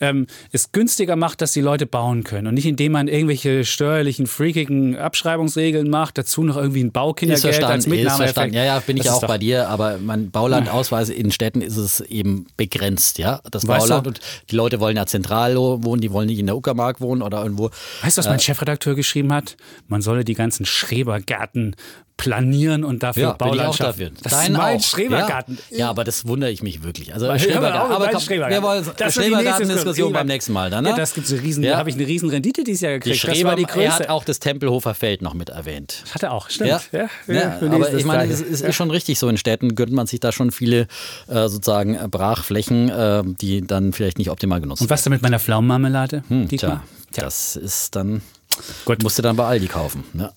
ähm, es günstiger macht, dass die Leute bauen können. Und nicht indem man irgendwelche steuerlichen, freakigen Abschreibungsregeln macht, dazu noch irgendwie ein Baukindergeld als Mitnahmeeffekt. verstanden. Ja, ja, bin ich Das auch bei dir, aber mein Baulandausweise in Städten ist es eben begrenzt, ja, das Weißt Bauland. du- Und die Leute wollen ja zentral wohnen, die wollen nicht in der Uckermark wohnen oder irgendwo. Weißt du, was mein Chefredakteur geschrieben hat? Man solle die ganzen Schrebergärten planieren und dafür Ja, bin ich Bauland auch schaffen. dafür. Das Dein ist mein auch. Schrebergarten. Ja, ja, aber das wundere ich mich wirklich. Also Ja, Schrebergarten. aber mein komm, Schrebergarten. wir wollen Das die Schrebergarten-Diskussion Diskussion. beim nächsten Mal dann, ne? Ja, das gibt's eine riesen, Ja. da habe ich eine riesen Rendite dieses Jahr Die gekriegt. das Schreber, die er größte. hat auch das Tempelhofer Feld noch mit erwähnt. Hat er auch, stimmt. Ja, Ja, ja, lesen aber ich meine, es ist, schon richtig so. In Städten gönnt man sich da schon viele äh, sozusagen äh, Brachflächen, äh, die dann vielleicht nicht optimal genutzt Und was denn mit meiner Pflaumenmarmelade? werden. Dietmar? Tja, das ist dann, Gut. musst du dann bei Aldi kaufen. Ne?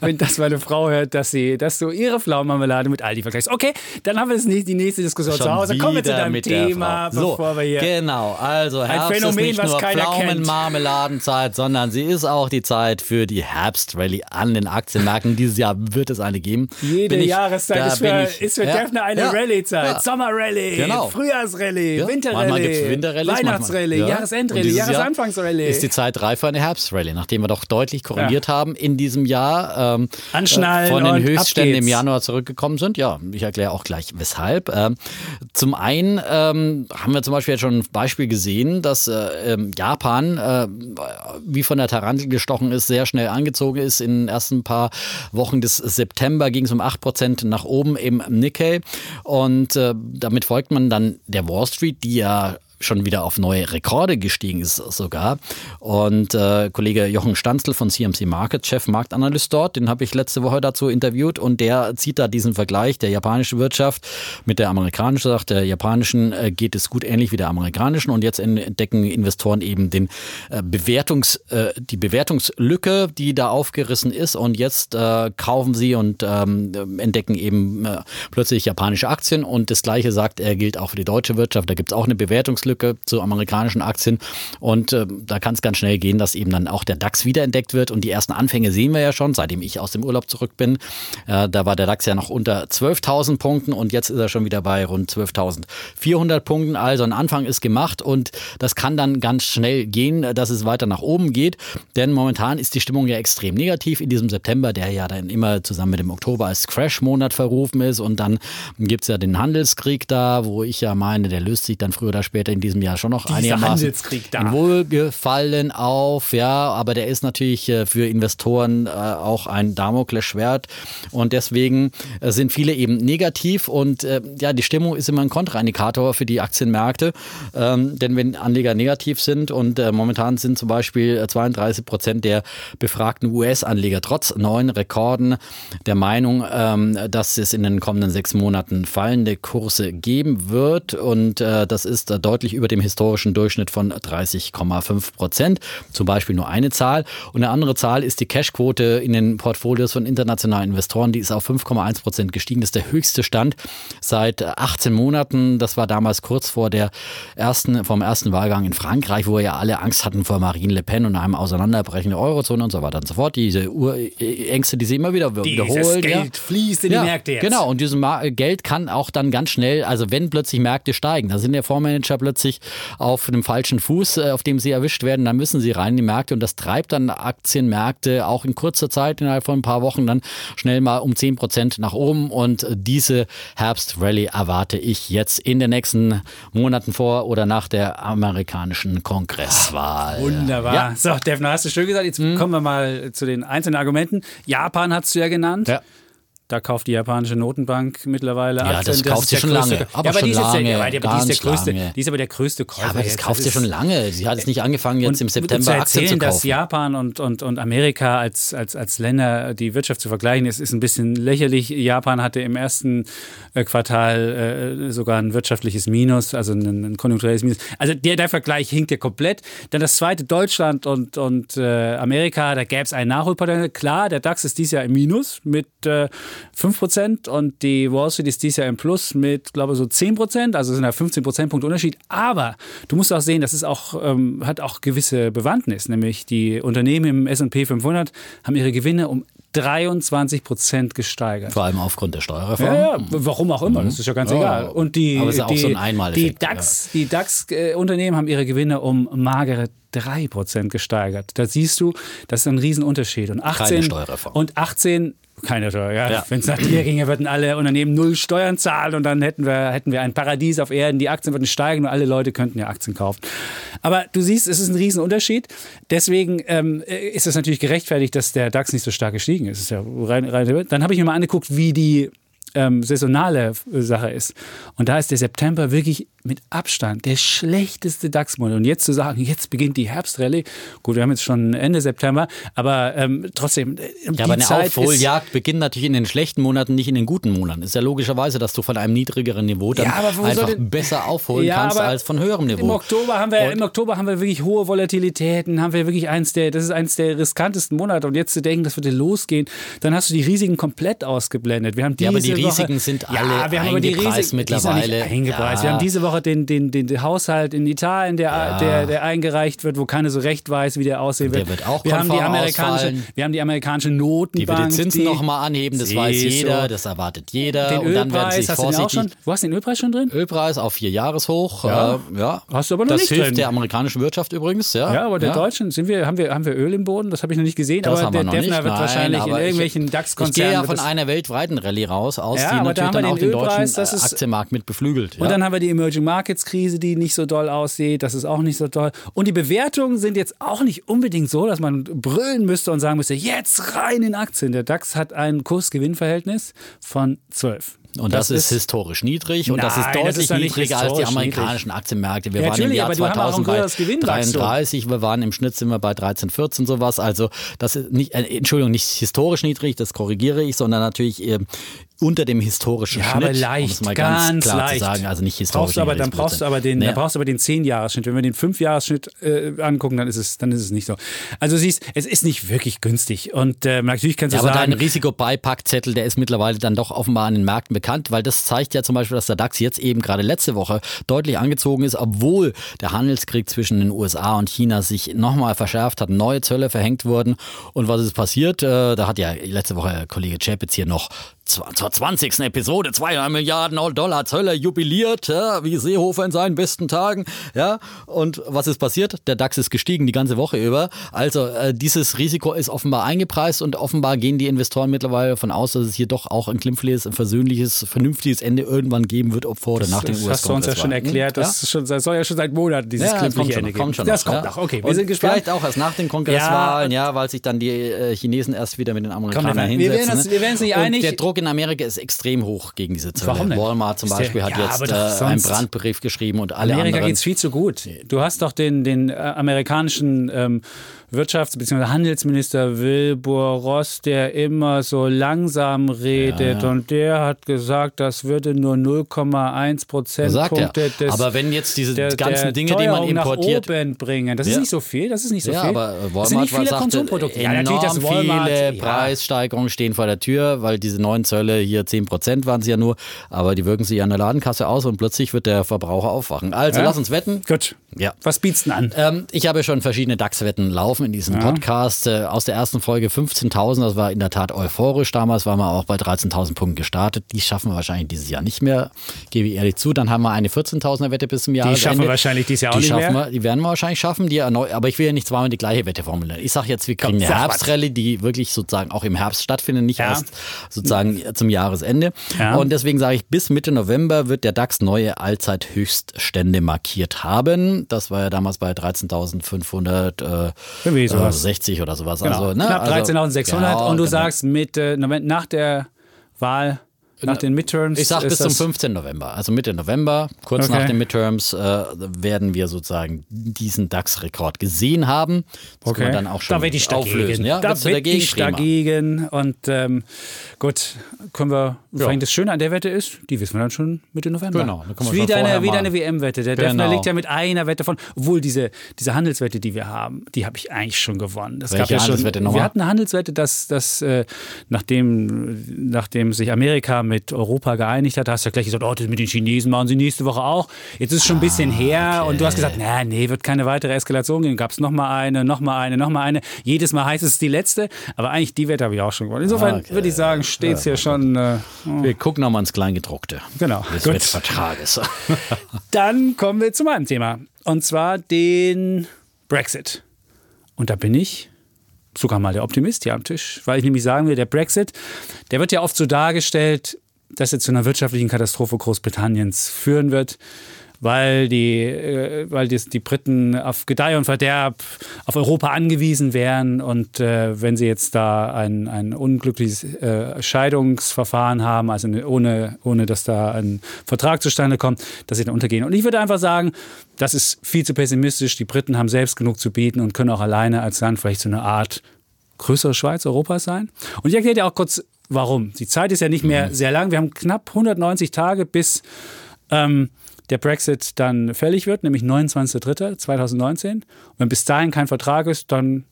Wenn das meine Frau hört, dass, sie, dass du ihre Pflaumenmarmelade mit Aldi vergleichst. Okay, dann haben wir das nicht, die nächste Diskussion zu Hause. Kommen wir zu deinem Thema, Frau. bevor so, wir hier... Genau, also Herbst Phänomen, ist nicht was nur. Pflaumenmarmeladenzeit, sondern sie ist auch die Zeit für die Herbstrallye an den Aktienmärkten. Dieses Jahr wird es eine geben. Jede ich- Jahreszeit ist für, ich- ist für ja, Defner eine ja, Rallye-Zeit. ja. Sommerrallye, Genau. Frühjahrsrallye, Ja, Winterrallyes, manchmal- Weihnachtsrallye, Ja. Jahresendrallye, dieses Jahr Jahresanfangsrallye. Ist die Zeit reif für eine Herbstrallye, nachdem wir doch deutlich korrigiert haben in diesem Jahr. Ähm, Anschnallen äh, von den Höchstständen im. Januar zurückgekommen sind. Ja, ich erkläre auch gleich weshalb. Ähm, zum einen ähm, haben wir zum Beispiel jetzt schon ein Beispiel gesehen, dass äh, ähm, Japan äh, wie von der Tarantel gestochen ist, sehr schnell angezogen ist. In den ersten paar Wochen des September ging es um 8% nach oben im Nikkei. Und äh, damit folgt man dann der Wall Street, die ja schon wieder auf neue Rekorde gestiegen ist sogar. Und äh, Kollege Jochen Stanzl von CMC Market, Chef Marktanalyst dort, den habe ich letzte Woche dazu interviewt und der zieht da diesen Vergleich der japanischen Wirtschaft mit der amerikanischen, sagt der japanischen äh, geht es gut ähnlich wie der amerikanischen. Und jetzt entdecken Investoren eben den äh, Bewertungs, äh, die Bewertungslücke, die da aufgerissen ist. Und jetzt äh, kaufen sie und ähm, entdecken eben äh, plötzlich japanische Aktien. Und das gleiche sagt er gilt auch für die deutsche Wirtschaft, da gibt es auch eine Bewertungslücke zu amerikanischen Aktien und äh, da kann es ganz schnell gehen, dass eben dann auch der DAX wiederentdeckt wird und die ersten Anfänge sehen wir ja schon, seitdem ich aus dem Urlaub zurück bin. Äh, da war der DAX ja noch unter 12.000 Punkten und jetzt ist er schon wieder bei rund 12.400 Punkten. Also ein Anfang ist gemacht und das kann dann ganz schnell gehen, dass es weiter nach oben geht, denn momentan ist die Stimmung ja extrem negativ in diesem September, der ja dann immer zusammen mit dem Oktober als Crash-Monat verrufen ist und dann gibt es ja den Handelskrieg da, wo ich ja meine, der löst sich dann früher oder später in diesem Jahr schon noch Dieser einigermaßen Handelskrieg da. in Wohlgefallen auf, ja, aber der ist natürlich äh, für Investoren äh, auch ein Damoklesschwert. Und deswegen äh, sind viele eben negativ. Und ja, die Stimmung ist immer ein Kontraindikator für die Aktienmärkte, ähm, denn wenn Anleger negativ sind und momentan sind zum Beispiel äh, 32 Prozent der befragten US-Anleger trotz neuen Rekorden der Meinung, ähm, dass es in den kommenden sechs Monaten fallende Kurse geben wird. Und das ist äh, deutlich über dem historischen Durchschnitt von 30,5 Prozent. Zum Beispiel nur eine Zahl. Und eine andere Zahl ist die Cashquote in den Portfolios von internationalen Investoren. Die ist auf 5,1 Prozent gestiegen. Das ist der höchste Stand seit 18 Monaten. Das war damals kurz vor der ersten, vom ersten Wahlgang in Frankreich, wo ja alle Angst hatten vor Marine Le Pen und einem Auseinanderbrechen der Eurozone und so weiter und so fort. Diese Urängste, die sie immer wieder wiederholen. Dieses ja. Geld fließt in die Märkte jetzt. Genau, und dieses Geld kann auch dann ganz schnell, also wenn plötzlich Märkte steigen, da sind der Fondsmanager plötzlich auf einem falschen Fuß, äh, auf dem sie erwischt werden, dann müssen sie rein in die Märkte und das treibt dann Aktienmärkte auch in kurzer Zeit, innerhalb von ein paar Wochen, dann schnell mal um 10 Prozent nach oben und diese Herbstrallye erwarte ich jetzt in den nächsten Monaten vor oder nach der amerikanischen Kongresswahl. Wunderbar. Ja. So, Defner, hast du schön gesagt. Jetzt kommen wir mal zu den einzelnen Argumenten. Japan hast du ja genannt. Ja. Da kauft die japanische Notenbank mittlerweile Ja, Aktien. das kauft sie der schon lange, aber ja, aber schon die ist der, lange, ja, aber die ist der ganz größte, lange. die ist aber der größte Käufer. Ja, aber das jetzt. kauft sie schon lange. Sie hat es nicht angefangen, jetzt im und September zu Aktien erzählen, zu dass kaufen. Japan und, und, und Amerika als, als, als Länder die Wirtschaft zu vergleichen, ist, ist ein bisschen lächerlich. Japan hatte im ersten äh, Quartal äh, sogar ein wirtschaftliches Minus, also ein, ein konjunkturelles Minus. Also der, der Vergleich hinkt ja komplett. Dann das zweite, Deutschland und, und äh, Amerika, da gäbe es ein Nachholpotenzial. Klar, der DAX ist dieses Jahr im Minus mit äh, 5% und die Wall Street ist dieses Jahr im Plus mit, glaube ich, so 10%, also sind da 15 Prozentpunkte Unterschied. Aber du musst auch sehen, das ist auch, ähm, hat auch gewisse Bewandtnis, nämlich die Unternehmen im S&P 500 haben ihre Gewinne um 23 Prozent gesteigert. Vor allem aufgrund der Steuerreform. Ja, ja, warum auch immer, das ist ja ganz Ja. egal. Und die, Aber es ist ja auch die, so ein Einmaleffekt, die DAX, die DAX-Unternehmen haben ihre Gewinne um magere 3% gesteigert. Da siehst du, das ist ein Riesenunterschied. Und 18, Steuerreform. Und 18 keine Steuer, ja. Ja. Wenn es nach dir ginge, würden alle Unternehmen null Steuern zahlen und dann hätten wir, hätten wir ein Paradies auf Erden. Die Aktien würden steigen und alle Leute könnten ja Aktien kaufen. Aber du siehst, es ist ein Riesenunterschied. Deswegen ähm, ist es natürlich gerechtfertigt, dass der DAX nicht so stark gestiegen ist. Ist ja rein, rein, dann habe ich mir mal angeguckt, wie die ähm, saisonale Sache ist. Und da ist der September wirklich mit Abstand der schlechteste DAX-Monat. Und jetzt zu sagen, jetzt beginnt die Herbstrallye, gut, wir haben jetzt schon Ende September, aber ähm, trotzdem, äh, Ja, die aber eine Zeit Aufholjagd beginnt natürlich in den schlechten Monaten, nicht in den guten Monaten. Ist ja logischerweise, dass du von einem niedrigeren Niveau dann Ja, einfach denn- besser aufholen Ja, kannst als von höherem Niveau. Im Oktober haben wir, Und- im Oktober haben wir wirklich hohe Volatilitäten, haben wir wirklich eins der, das ist eins der riskantesten Monate. Und jetzt zu denken, das würde losgehen, dann hast du die Risiken komplett ausgeblendet. Wir haben diese Ja, aber die Woche, Risiken sind alle ja, wir haben aber die eingepreist Risiken, Die sind mittlerweile. eingepreist. Ja. Wir haben diese Woche den, den, den, den Haushalt in Italien, der, der, der eingereicht wird, wo keiner so recht weiß, wie der aussehen wird. Der wird auch wir haben die amerikanische, ausfallen. wir haben die amerikanische die Notenbank. will die Zinsen nochmal anheben, das weiß jeder, du. das erwartet jeder. Den und dann werden sie hast du den auch vorsichtig. schon? Wo hast du den Ölpreis schon drin? Ölpreis auf vier Jahreshoch. Ja. Äh, ja. Hast du aber noch das nicht hilft drin. der amerikanischen Wirtschaft übrigens. Ja, Ja, aber der Deutschen, sind wir, haben, wir, haben wir Öl im Boden? Das habe ich noch nicht gesehen. Das aber der Defner nicht. wird Nein, wahrscheinlich in irgendwelchen ich, ich DAX-Konzernen. gehe ja wird von einer weltweiten Rallye raus, aus, Ja, die natürlich dann auch den deutschen äh, Aktienmarkt mit beflügelt. Ja. Und dann haben wir die Emerging Markets Krise, die nicht so doll aussieht. Das ist auch nicht so toll. Und die Bewertungen sind jetzt auch nicht unbedingt so, dass man brüllen müsste und sagen müsste, jetzt rein in Aktien. Der DAX hat ein Kurs-Gewinn-Verhältnis von 12. Und das, ist historisch niedrig und das ist Nein, das deutlich ist niedriger als die amerikanischen Aktienmärkte. Wir Ja, waren im Jahr aber die haben auch ein 2000 bei höheres Gewinnwachstum. 33, wir waren im Schnitt sind wir bei 13, 14 sowas. Also das ist nicht, äh, Entschuldigung, nicht historisch niedrig, das korrigiere ich, sondern natürlich äh, unter dem historischen Ja, Schnitt. aber um leicht, mal ganz, ganz klar leicht. zu sagen, also nicht historisch. Brauchst aber, niedrig, dann das brauchst du aber den, Nee. dann brauchst du aber den 10-Jahres-Schnitt. Wenn wir den 5-Jahres-Schnitt äh, angucken, dann ist es, dann ist es nicht so. Also siehst, es ist nicht wirklich günstig. Und äh, natürlich kannst du Ja, aber sagen, dein Risikobeipackzettel, der ist mittlerweile dann doch offenbar an den Märkten bekannt, weil das zeigt ja zum Beispiel, dass der DAX jetzt eben gerade letzte Woche deutlich angezogen ist, obwohl der Handelskrieg zwischen den USA und China sich nochmal verschärft hat, neue Zölle verhängt wurden. Und was ist passiert? Äh, Da hat ja letzte Woche Kollege Chapitz hier noch zur zur 20. Episode 200 Milliarden Dollar Zölle jubiliert, ja, wie Seehofer in seinen besten Tagen. Ja, und was ist passiert? Der DAX ist gestiegen die ganze Woche über. Also äh, dieses Risiko ist offenbar eingepreist und offenbar gehen die Investoren mittlerweile davon aus, dass es hier doch auch ein glimpfliches, ein versöhnliches, vernünftiges Ende irgendwann geben wird, ob vor oder nach das US hast du uns ja schon erklärt, das, ist schon, das soll ja schon seit Monaten dieses ja, das glimpfliche Ende noch, kommt geben. schon das noch, kommt ja. noch. Okay, wir Und sind gespannt. Vielleicht auch erst nach den Kongresswahlen, ja, weil sich dann die äh, Chinesen erst wieder mit den Amerikanern wir hinsetzen. werden uns- ne? wir werden uns nicht einig. Der Druck in Amerika ist extrem hoch gegen diese Zölle. Warum denn? Walmart zum Beispiel hat Ja, jetzt äh, einen Brandbrief geschrieben und alle Amerika anderen. geht's viel zu gut. Du hast doch den, den äh, amerikanischen ähm, Wirtschafts- bzw. Handelsminister Wilbur Ross, der immer so langsam redet und der hat gesagt, das würde nur 0,1 Sagt er. Prozentpunkte des Aber wenn jetzt diese der, ganzen der Dinge, die man importiert, nach oben bringen. Das ist Ja. nicht so viel, das ist nicht so ja, viel. aber das sind Walmart nicht viele Konsumprodukte. Ja, enorm natürlich das Walmart. viele ja. Preissteigerungen stehen vor der Tür, weil diese neuen Zölle hier 10% waren es ja nur, aber die wirken sich an der Ladenkasse aus und plötzlich wird der Verbraucher aufwachen. Also Ja. lass uns wetten. Gut. Ja. Was bietst du denn an? Ähm, ich habe schon verschiedene DAX-Wetten laufen in diesem Podcast. Äh, aus der ersten Folge 15.000, das war in der Tat euphorisch. Damals waren wir auch bei 13.000 Punkten gestartet. Die schaffen wir wahrscheinlich dieses Jahr nicht mehr, gebe ich ehrlich zu. Dann haben wir eine 14.000er Wette bis zum Jahresende. schaffen wir wahrscheinlich dieses Jahr auch die nicht schaffen mehr. Wir, die werden wir wahrscheinlich schaffen. Die erneu aber ich will ja nicht zweimal die gleiche Wette formulieren. Ich sage jetzt, wir kriegen Komm, eine. Herbstrallye, die wirklich sozusagen auch im Herbst stattfindet, nicht Ja. erst sozusagen zum Jahresende. Ja. Und deswegen sage ich, bis Mitte November wird der DAX neue Allzeithöchststände markiert haben. Das war ja damals bei 13.560 Irgendwie sowas. äh, 60 oder sowas. Genau. Also, ne? Knapp also, 13.600 genau, und du genau. sagst mit äh, nach der Wahl nach den Midterms. Ich sag bis zum das- 15. November. Also Mitte November, kurz Okay. nach den Midterms, äh, werden wir sozusagen diesen DAX-Rekord gesehen haben. Das können wir dann auch schon da ich dagegen. auflösen. Ja? Da werde dagegen? ich Prima. dagegen. Und ähm, gut, können wir. Vor allem das Schöne an der Wette ist, die wissen wir dann schon Mitte November. Genau, da können wir ist wie schon vorher deine, wie mal- deine WM-Wette. Der Genau. Defner liegt ja mit einer Wette von. Obwohl diese, diese Handelswette, die wir haben, die habe ich eigentlich schon gewonnen. Das Welche gab ja schon, Handelswette nochmal? Wir hatten eine Handelswette, dass, dass äh, nachdem, nachdem sich Amerika mit Europa geeinigt hat, hast du ja gleich gesagt, oh, das mit den Chinesen machen sie nächste Woche auch. Jetzt ist es schon ein bisschen her und du hast gesagt, na, nee, wird keine weitere Eskalation geben. Gab es nochmal eine, nochmal eine, nochmal eine. Jedes Mal heißt es die letzte, aber eigentlich die Wette habe ich auch schon gewonnen. Insofern Okay. würde ich sagen, steht es hier schon. Äh, Wir gucken nochmal ins Kleingedruckte Genau. des. Wettvertrages. (laughs) Dann kommen wir zu meinem Thema. Und zwar den Brexit. Und da bin ich sogar mal der Optimist hier am Tisch, weil ich nämlich sagen will, der Brexit, der wird ja oft so dargestellt, dass er zu einer wirtschaftlichen Katastrophe Großbritanniens führen wird, weil die, äh, weil die, die Briten auf Gedeih und Verderb auf Europa angewiesen wären und äh, wenn sie jetzt da ein, ein unglückliches äh, Scheidungsverfahren haben, also ohne, ohne dass da ein Vertrag zustande kommt, dass sie dann untergehen. Und ich würde einfach sagen, das ist viel zu pessimistisch. Die Briten haben selbst genug zu bieten und können auch alleine als Land vielleicht so eine Art größere Schweiz Europas sein. Und ich erkläre dir auch kurz, warum. Die Zeit ist ja nicht mehr sehr lang. Wir haben knapp 190 Tage, bis ähm, der Brexit dann fällig wird, nämlich 29.03.2019. Und wenn bis dahin kein Vertrag ist, dann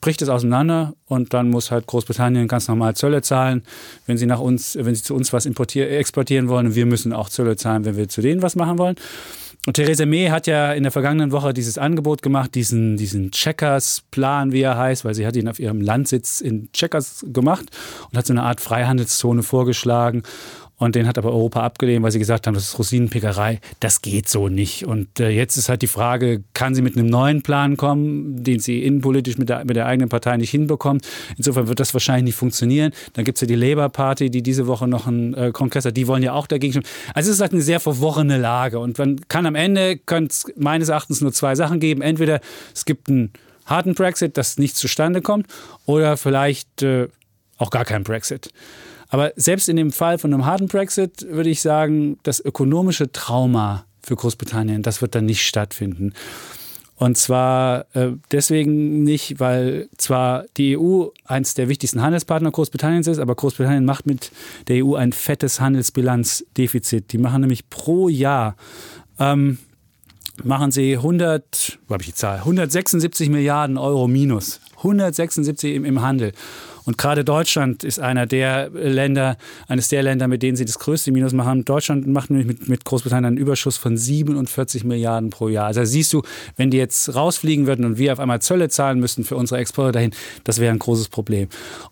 bricht es auseinander und dann muss halt Großbritannien ganz normal Zölle zahlen, wenn sie nach uns, wenn sie zu uns was exportieren wollen und wir müssen auch Zölle zahlen, wenn wir zu denen was machen wollen. Und Theresa May hat ja in der vergangenen Woche dieses Angebot gemacht, diesen, diesen Checkers-Plan, wie er heißt, weil sie hat ihn auf ihrem Landsitz in Checkers gemacht und hat so eine Art Freihandelszone vorgeschlagen. Und den hat aber Europa abgelehnt, weil sie gesagt haben, das ist Rosinenpickerei, das geht so nicht. Und äh, jetzt ist halt die Frage, kann sie mit einem neuen Plan kommen, den sie innenpolitisch mit der, mit der eigenen Partei nicht hinbekommt. Insofern wird das wahrscheinlich nicht funktionieren. Dann gibt es ja die Labour Party, die diese Woche noch einen äh, Kongress hat, die wollen ja auch dagegen stimmen. Also es ist halt eine sehr verworrene Lage. Und man kann am Ende, könnte es meines Erachtens nur zwei Sachen geben. Entweder es gibt einen harten Brexit, dass nichts zustande kommt, oder vielleicht äh, auch gar kein Brexit. Aber selbst in dem Fall von einem harten Brexit würde ich sagen, das ökonomische Trauma für Großbritannien, das wird dann nicht stattfinden. Und zwar äh, deswegen nicht, weil zwar die EU eins der wichtigsten Handelspartner Großbritanniens ist, aber Großbritannien macht mit der EU ein fettes Handelsbilanzdefizit. Die machen nämlich pro Jahr ähm, machen sie 100, wo habe ich die Zahl? 176 Milliarden Euro minus. 176 im, im Handel. Und gerade Deutschland ist einer der Länder, eines der Länder, mit denen sie das größte Minus machen. Deutschland macht nämlich mit, mit Großbritannien einen Überschuss von 47 Milliarden pro Jahr. Also siehst du, wenn die jetzt rausfliegen würden und wir auf einmal Zölle zahlen müssten für unsere Exporte dahin, das wäre ein großes Problem.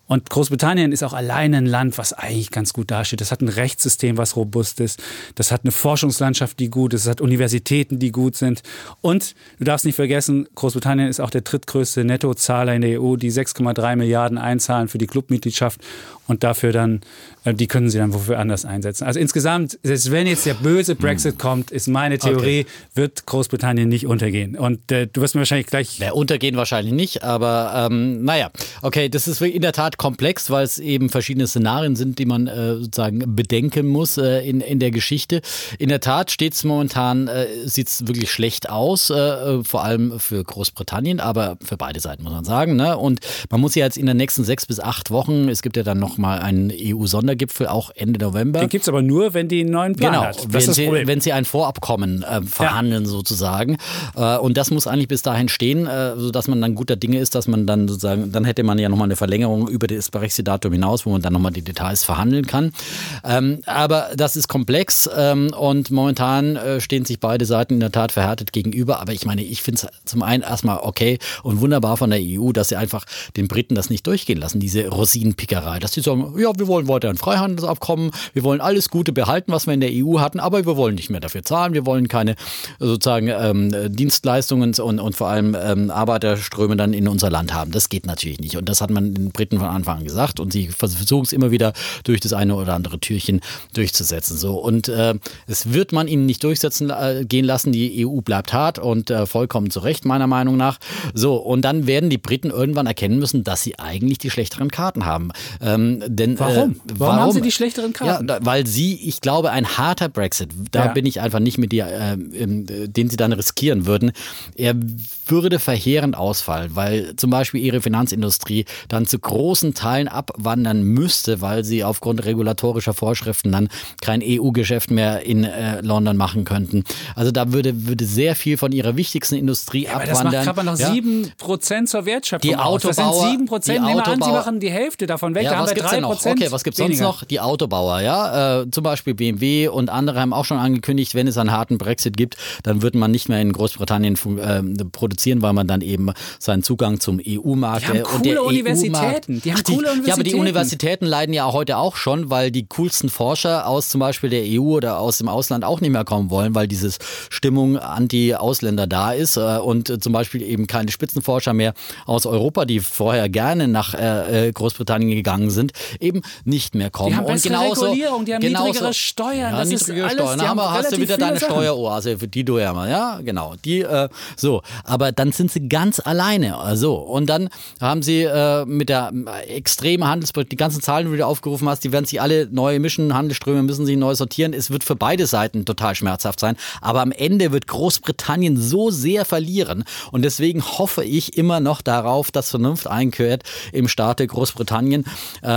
Und Großbritannien ist auch alleine ein Land, was eigentlich ganz gut dasteht. Das hat ein Rechtssystem, was robust ist. Das hat eine Forschungslandschaft, die gut ist. Es hat Universitäten, die gut sind. Und du darfst nicht vergessen, Großbritannien ist auch der drittgrößte Nettozahler in der EU, die 6,3 Milliarden einzahlen für die Clubmitgliedschaft und dafür dann, äh, die können sie dann wofür anders einsetzen. Also insgesamt, selbst wenn jetzt der böse Brexit kommt, ist meine Theorie, wird Großbritannien nicht untergehen. Und äh, du wirst mir wahrscheinlich gleich Ja, untergehen wahrscheinlich nicht, aber ähm, naja, okay, das ist in der Tat komplex, weil es eben verschiedene Szenarien sind, die man äh, sozusagen bedenken muss äh, in, in der Geschichte. In der Tat steht es momentan, äh, sieht es wirklich schlecht aus, äh, vor allem für Großbritannien, aber für beide Seiten muss man sagen. Ne? Und man muss ja jetzt in den nächsten sechs bis acht Wochen, es gibt ja dann nochmal einen EU-Sondergipfel, auch Ende November. Den gibt es aber nur, wenn die einen neuen Plan Genau, hat. Das wenn wenn sie ein Vorabkommen äh, verhandeln sozusagen. Äh, und das muss eigentlich bis dahin stehen, äh, sodass man dann guter Dinge ist, dass man dann sozusagen, dann hätte man ja nochmal eine Verlängerung über das Brexit-Datum hinaus, wo man dann nochmal die Details verhandeln kann. Ähm, aber das ist komplex ähm, und momentan äh, stehen sich beide Seiten in der Tat verhärtet gegenüber. Aber ich meine, ich finde es zum einen erstmal okay und wunderbar von der EU, dass sie einfach den Briten das nicht durchgehen lassen, diese Rosinenpickerei. Dass sie sagen, ja, wir wollen weiter ein Freihandelsabkommen, wir wollen alles Gute behalten, was wir in der EU hatten, aber wir wollen nicht mehr dafür zahlen, wir wollen keine sozusagen ähm, Dienstleistungen und, und vor allem ähm, Arbeiterströme dann in unser Land haben. Das geht natürlich nicht. Und das hat man den Briten von Anfang an gesagt und sie versuchen es immer wieder durch das eine oder andere Türchen durchzusetzen. So und äh, es wird man ihnen nicht durchsetzen äh, gehen lassen. Die EU bleibt hart und äh, vollkommen zu Recht meiner Meinung nach. So und dann werden die Briten irgendwann erkennen müssen, dass sie eigentlich die schlechte schlechteren Karten haben. Ähm, denn, warum? Äh, warum? warum? haben sie die schlechteren Karten? Ja, da, weil sie, ich glaube, ein harter Brexit, da ja. bin ich einfach nicht mit dir, äh, den sie dann riskieren würden. Er würde verheerend ausfallen, weil zum Beispiel ihre Finanzindustrie dann zu großen Teilen abwandern müsste, weil sie aufgrund regulatorischer Vorschriften dann kein EU-Geschäft mehr in äh, London machen könnten. Also da würde, würde sehr viel von ihrer wichtigsten Industrie ja, abwandern. Aber das macht gerade noch sieben ja? Prozent zur Wertschöpfung die Autobauer, Das sind sieben Prozent. Nehmen wir an, sie machen die Hälfte davon weg. Ja, da haben wir drei Prozent. Okay, was gibt es sonst noch? Die Autobauer, ja. Äh, zum Beispiel BMW und andere haben auch schon angekündigt, wenn es einen harten Brexit gibt, dann wird man nicht mehr in Großbritannien äh, produzieren, weil man dann eben seinen Zugang zum EU-Markt die haben und der Universitäten. Die haben coole Universitäten. Ja, aber die Universitäten leiden ja heute auch schon, weil die coolsten Forscher aus zum Beispiel der EU oder aus dem Ausland auch nicht mehr kommen wollen, weil diese Stimmung anti-Ausländer da ist äh, und zum Beispiel eben keine Spitzenforscher mehr aus Europa, die vorher gerne nach äh, äh, Großbritannien gegangen sind, eben nicht mehr kommen. Die haben und genauso, Regulierung, die haben genauso, niedrigere Steuern. Ja, das niedrigere ist alles, Steuern. Hast du wieder deine Sachen. Steueroase, für die du ja mal, ja, genau. Die, äh, so, aber dann sind sie ganz alleine. So, und dann haben sie äh, mit der äh, extremen Handelspolitik, die ganzen Zahlen, die du aufgerufen hast, die werden sich alle neu mischen, Handelsströme müssen sich neu sortieren. Es wird für beide Seiten total schmerzhaft sein. Aber am Ende wird Großbritannien so sehr verlieren. Und deswegen hoffe ich immer noch darauf, dass Vernunft einkehrt im Staate Großbritannien.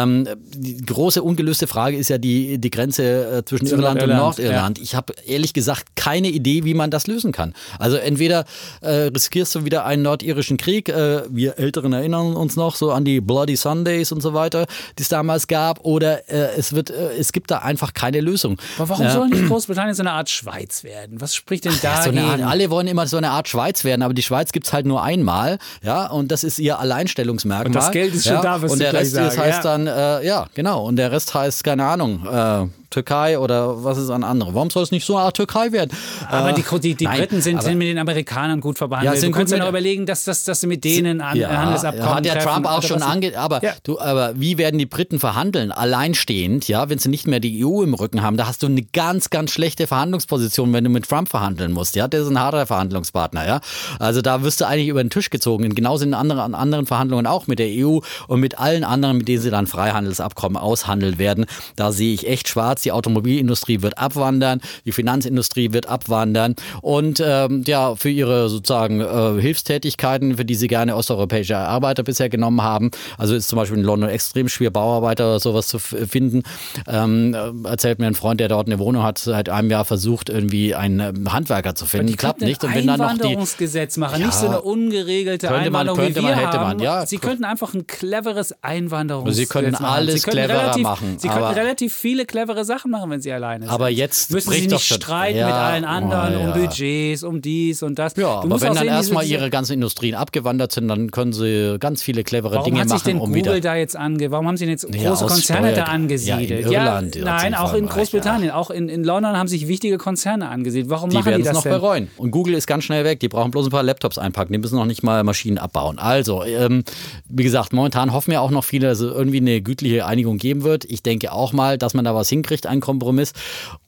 Ähm, die große ungelöste Frage ist ja die, die Grenze äh, zwischen Irland, Irland, und Nordirland. Ja. Ich habe ehrlich gesagt keine Idee, wie man das lösen kann. Also entweder äh, riskierst du wieder einen nordirischen Krieg, äh, wir Älteren erinnern uns noch so an die Bloody Sundays und so weiter, die es damals gab, oder äh, es wird, äh, es gibt da einfach keine Lösung. Aber warum soll nicht (clears throat) Großbritannien so eine Art Schweiz werden? Was spricht denn da? So alle wollen immer so eine Art Schweiz werden, aber die Schweiz gibt es halt nur einmal, ja, und das ist ihr Alleinstellungsmerkmal. Und das Geld ist schon ja, da, was Und der Rest ist, heißt ja. dann, äh, ja, genau, und der Rest heißt, keine Ahnung, äh, Türkei oder was ist an andere? Warum soll es nicht so eine Art Türkei werden? Aber äh, die, die, die nein, Briten sind, sind, mit den Amerikanern gut verbandelt. Ja, du kannst ja noch überlegen, dass, dass, dass sie mit denen an ja, Handelsabkommen Hat ja Trump auch schon ange... Aber, ja. du, aber wie werden die Briten verhandeln? Alleinstehend, ja, wenn sie nicht mehr die EU im Rücken haben, da hast du eine ganz, ganz schlechte Verhandlungsposition, wenn du mit Trump verhandeln musst. Ja, der ist ein harter Verhandlungspartner, ja. Also da wirst du eigentlich über den Tisch gezogen. Genauso in anderen, anderen Verhandlungen auch mit der EU und mit allen anderen, mit denen sie dann Freihandelsabkommen aushandeln werden. Da sehe ich echt schwarz. Die Automobilindustrie Industrie wird abwandern, die Finanzindustrie wird abwandern und ähm, ja, für ihre sozusagen äh, Hilfstätigkeiten, für die sie gerne osteuropäische Arbeiter bisher genommen haben, also ist zum Beispiel in London extrem schwer, Bauarbeiter oder sowas zu finden. Ähm, erzählt mir ein Freund, der dort eine Wohnung hat, seit einem Jahr versucht, irgendwie einen ähm, Handwerker zu finden. Klappt nicht. Und wenn dann noch die Einwanderungsgesetz machen, ja, nicht so eine ungeregelte könnte man, Einwanderung, könnte wie wir man, hätte haben. man, ja. Sie könnten einfach ein cleveres Einwanderungsgesetz Sie können alles machen. Sie cleverer relativ, machen. Sie könnten relativ viele clevere Sachen machen, wenn Sie alleine sind. Aber jetzt müssen Sie nicht streiten ja, mit allen anderen oh, ja. um Budgets, um dies und das. Ja, aber wenn dann erstmal Ihre ganzen Industrien abgewandert sind, dann können Sie ganz viele clevere warum Dinge hat sich machen. denn um Google wieder da jetzt ange? Warum haben Sie denn jetzt große Konzerne da angesiedelt? Ja, in Irland. nein, auch in Großbritannien, auch in, in London haben sich wichtige Konzerne angesiedelt. Warum die machen die das noch denn? bereuen. Und Google ist ganz schnell weg. Die brauchen bloß ein paar Laptops einpacken. Die müssen noch nicht mal Maschinen abbauen. Also, ähm, wie gesagt, momentan hoffen ja auch noch viele, dass es irgendwie eine gütliche Einigung geben wird. Ich denke auch mal, dass man da was hinkriegt, einen Kompromiss.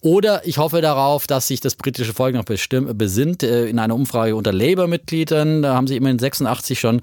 Oder ich hoffe darauf, dass sich das britische Volk noch besinnt. Äh, in einer Umfrage unter Labour-Mitgliedern, da haben sie immerhin 86 schon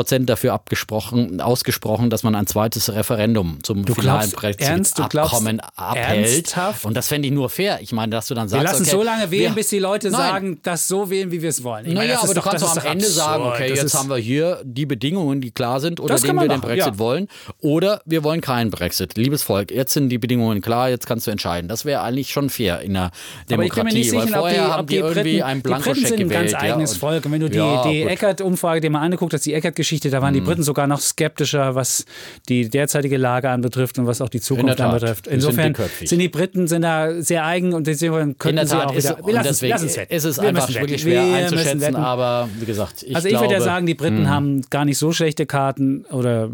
Prozent dafür abgesprochen, ausgesprochen, dass man ein zweites Referendum zum du finalen Brexit-Abkommen abhält. Ernsthaft? Und das fände ich nur fair. Ich meine, dass du dann sagst, wir lassen okay, so lange wählen, wir, bis die Leute nein. sagen, das so wählen, wie wir es wollen. Ich naja, meine, aber du doch, kannst doch am Ende absurd. sagen, okay, das jetzt haben wir hier die Bedingungen, die klar sind, kann denen wir den machen, Brexit ja. wollen, oder wir wollen keinen Brexit. Liebes Volk, jetzt sind die Bedingungen klar, jetzt kannst du entscheiden. Das wäre eigentlich schon fair in mir Demokratie, nicht weil sicher, ob die, haben die die irgendwie Briten, einen die Briten Blankoscheck sind ein gewählt. ganz ja, eigenes Volk. Und wenn du die, Ja, die. Eckert-Umfrage dir mal angeguckt hast, die Eckert-Geschichte, da waren die Briten sogar noch skeptischer, was die derzeitige Lage anbetrifft und was auch die Zukunft Tat. anbetrifft. Sind Insofern dickköpfig. sind die Briten sind da sehr eigen und deswegen der sie auch wieder. Wir lassen es- deswegen lassen es ist Wir einfach wirklich schwer Wir einzuschätzen, aber wie gesagt, ich also ich glaube, würde ja sagen, die Briten Mhm. haben gar nicht so schlechte Karten oder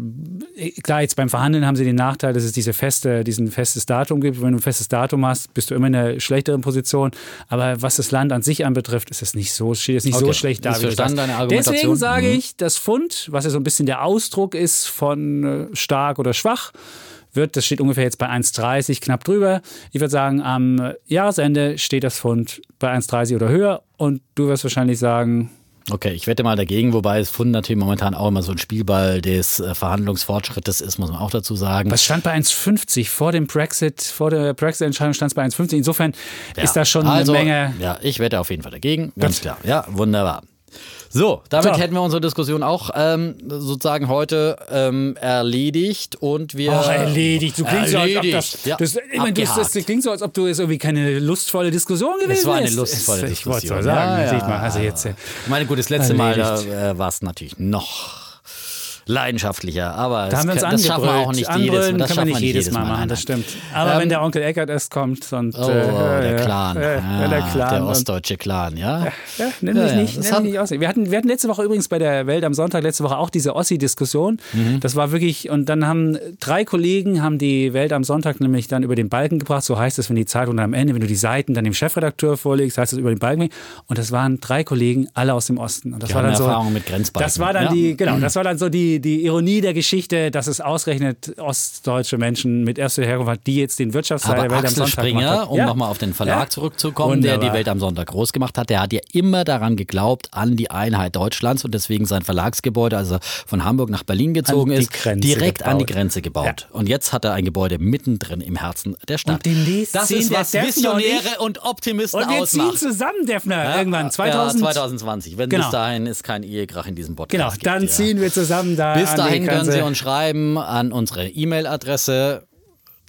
äh, klar, jetzt beim Verhandeln haben sie den Nachteil, dass es diese feste, diesen festes Datum gibt. Wenn du ein festes Datum hast, bist du immer in einer schlechteren Position. Aber was das Land an sich anbetrifft, ist es nicht so, steht es nicht so Okay. schlecht da. Ist wie verstanden, deine Argumentation. Deswegen sage Mhm. ich, das Pfund, was ja so ein bisschen der Ausdruck ist von äh, stark oder schwach, wird, das steht ungefähr jetzt bei 1,30, knapp drüber. Ich würde sagen, am Jahresende steht das Pfund bei 1,30 oder höher und du wirst wahrscheinlich sagen, Okay, ich wette mal dagegen, wobei es Pfund natürlich momentan auch immer so ein Spielball des äh, Verhandlungsfortschrittes ist, muss man auch dazu sagen. Was stand bei 1,50 vor dem Brexit, vor der Brexit-Entscheidung stand es bei 1,50. Insofern ja. ist das schon also, eine Menge. Ja, ich wette auf jeden Fall dagegen, ganz klar. Ja, wunderbar. So, damit so. hätten wir unsere Diskussion auch ähm, sozusagen heute ähm, erledigt und wir. Ach, erledigt. Du klingst erledigt. so, als ob das. Ja, das, ich mein, du, das, klingt so, als ob du es irgendwie keine lustvolle Diskussion gewesen bist. Es war eine lustvolle es, Diskussion. Ich wollte es sagen. Ja, ja. Mal, also jetzt, ich meine, gut, das letzte erledigt. Mal da, äh, war es natürlich noch leidenschaftlicher. Aber da haben wir uns das schaffen wir auch nicht jedes, das kann man nicht jedes Mal, machen, das stimmt. Aber ähm, wenn der Onkel Eckert erst kommt und oh, äh, der Clan, äh, ja, der, Clan der ostdeutsche Clan, ja. Ja, ja nenn mich nicht, nenn mich nicht Ossi. Wir hatten, wir hatten letzte Woche übrigens bei der Welt am Sonntag letzte Woche auch diese Ossi-Diskussion. Mhm. Das war wirklich und dann haben drei Kollegen haben die Welt am Sonntag nämlich dann über den Balken gebracht. So heißt es, wenn die Zeitung dann am Ende, wenn du die Seiten dann dem Chefredakteur vorlegst, heißt es über den Balken. Und das waren drei Kollegen, alle aus dem Osten. Und das die war dann so. Erfahrung mit Grenzbalken. Das war dann ja. die, genau, das war dann so die, die Ironie der Geschichte, dass es ausrechnet ostdeutsche Menschen mit erster Herkunft hat, die jetzt den Wirtschaftsteil der Welt Axel am Sonntag Springer, um ja. nochmal auf den Verlag ja. zurückzukommen, Wunderbar. der die Welt am Sonntag groß gemacht hat, der hat ja immer daran geglaubt, an die Einheit Deutschlands und deswegen sein Verlagsgebäude, also von Hamburg nach Berlin gezogen ist, Grenze direkt gebaut. an die Grenze gebaut. Ja. Und jetzt hat er ein Gebäude mittendrin im Herzen der Stadt. Und das ist was Visionäre und Optimisten ausmacht. Und wir ausmacht. ziehen zusammen, Defner, irgendwann 2000. 2020. Wenn genau. bis dahin ist kein Ehekrach in diesem Podcast Genau, dann gibt, ziehen wir zusammen da Bis dahin können Sie uns schreiben an unsere E-Mail-Adresse.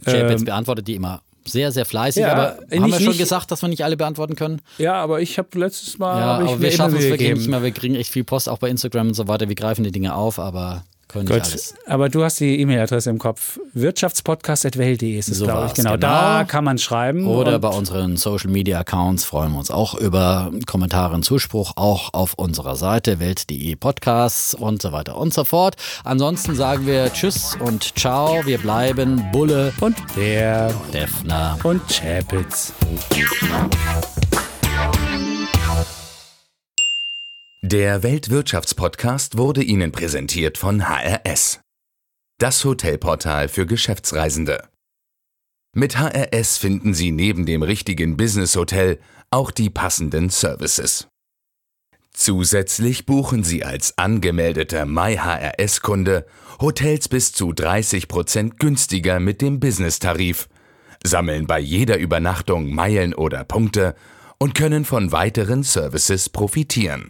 Chapitz ähm, beantwortet die immer sehr, sehr fleißig. Ja, aber nicht, haben wir schon gesagt, dass wir nicht alle beantworten können? Ja, aber ich habe letztes Mal. Ja, aber wir schaffen es wirklich nicht mehr. Wir kriegen echt viel Post auch bei Instagram und so weiter. Wir greifen die Dinge auf, aber können Gut, alles. Aber du hast die E-Mail-Adresse im Kopf. Wirtschaftspodcast.welt.de ist es, so glaube ich. Genau, genau, da kann man schreiben. Oder bei unseren Social-Media-Accounts freuen wir uns auch über Kommentare und Zuspruch, auch auf unserer Seite welt.de Podcasts und so weiter und so fort. Ansonsten sagen wir Tschüss und Ciao. Wir bleiben Bulle und der Defner und Chapitz. Der Weltwirtschaftspodcast wurde Ihnen präsentiert von HRS. Das Hotelportal für Geschäftsreisende. Mit HRS finden Sie neben dem richtigen Business-Hotel auch die passenden Services. Zusätzlich buchen Sie als angemeldeter MyHRS-Kunde Hotels bis zu 30% günstiger mit dem Business-Tarif, sammeln bei jeder Übernachtung Meilen oder Punkte und können von weiteren Services profitieren.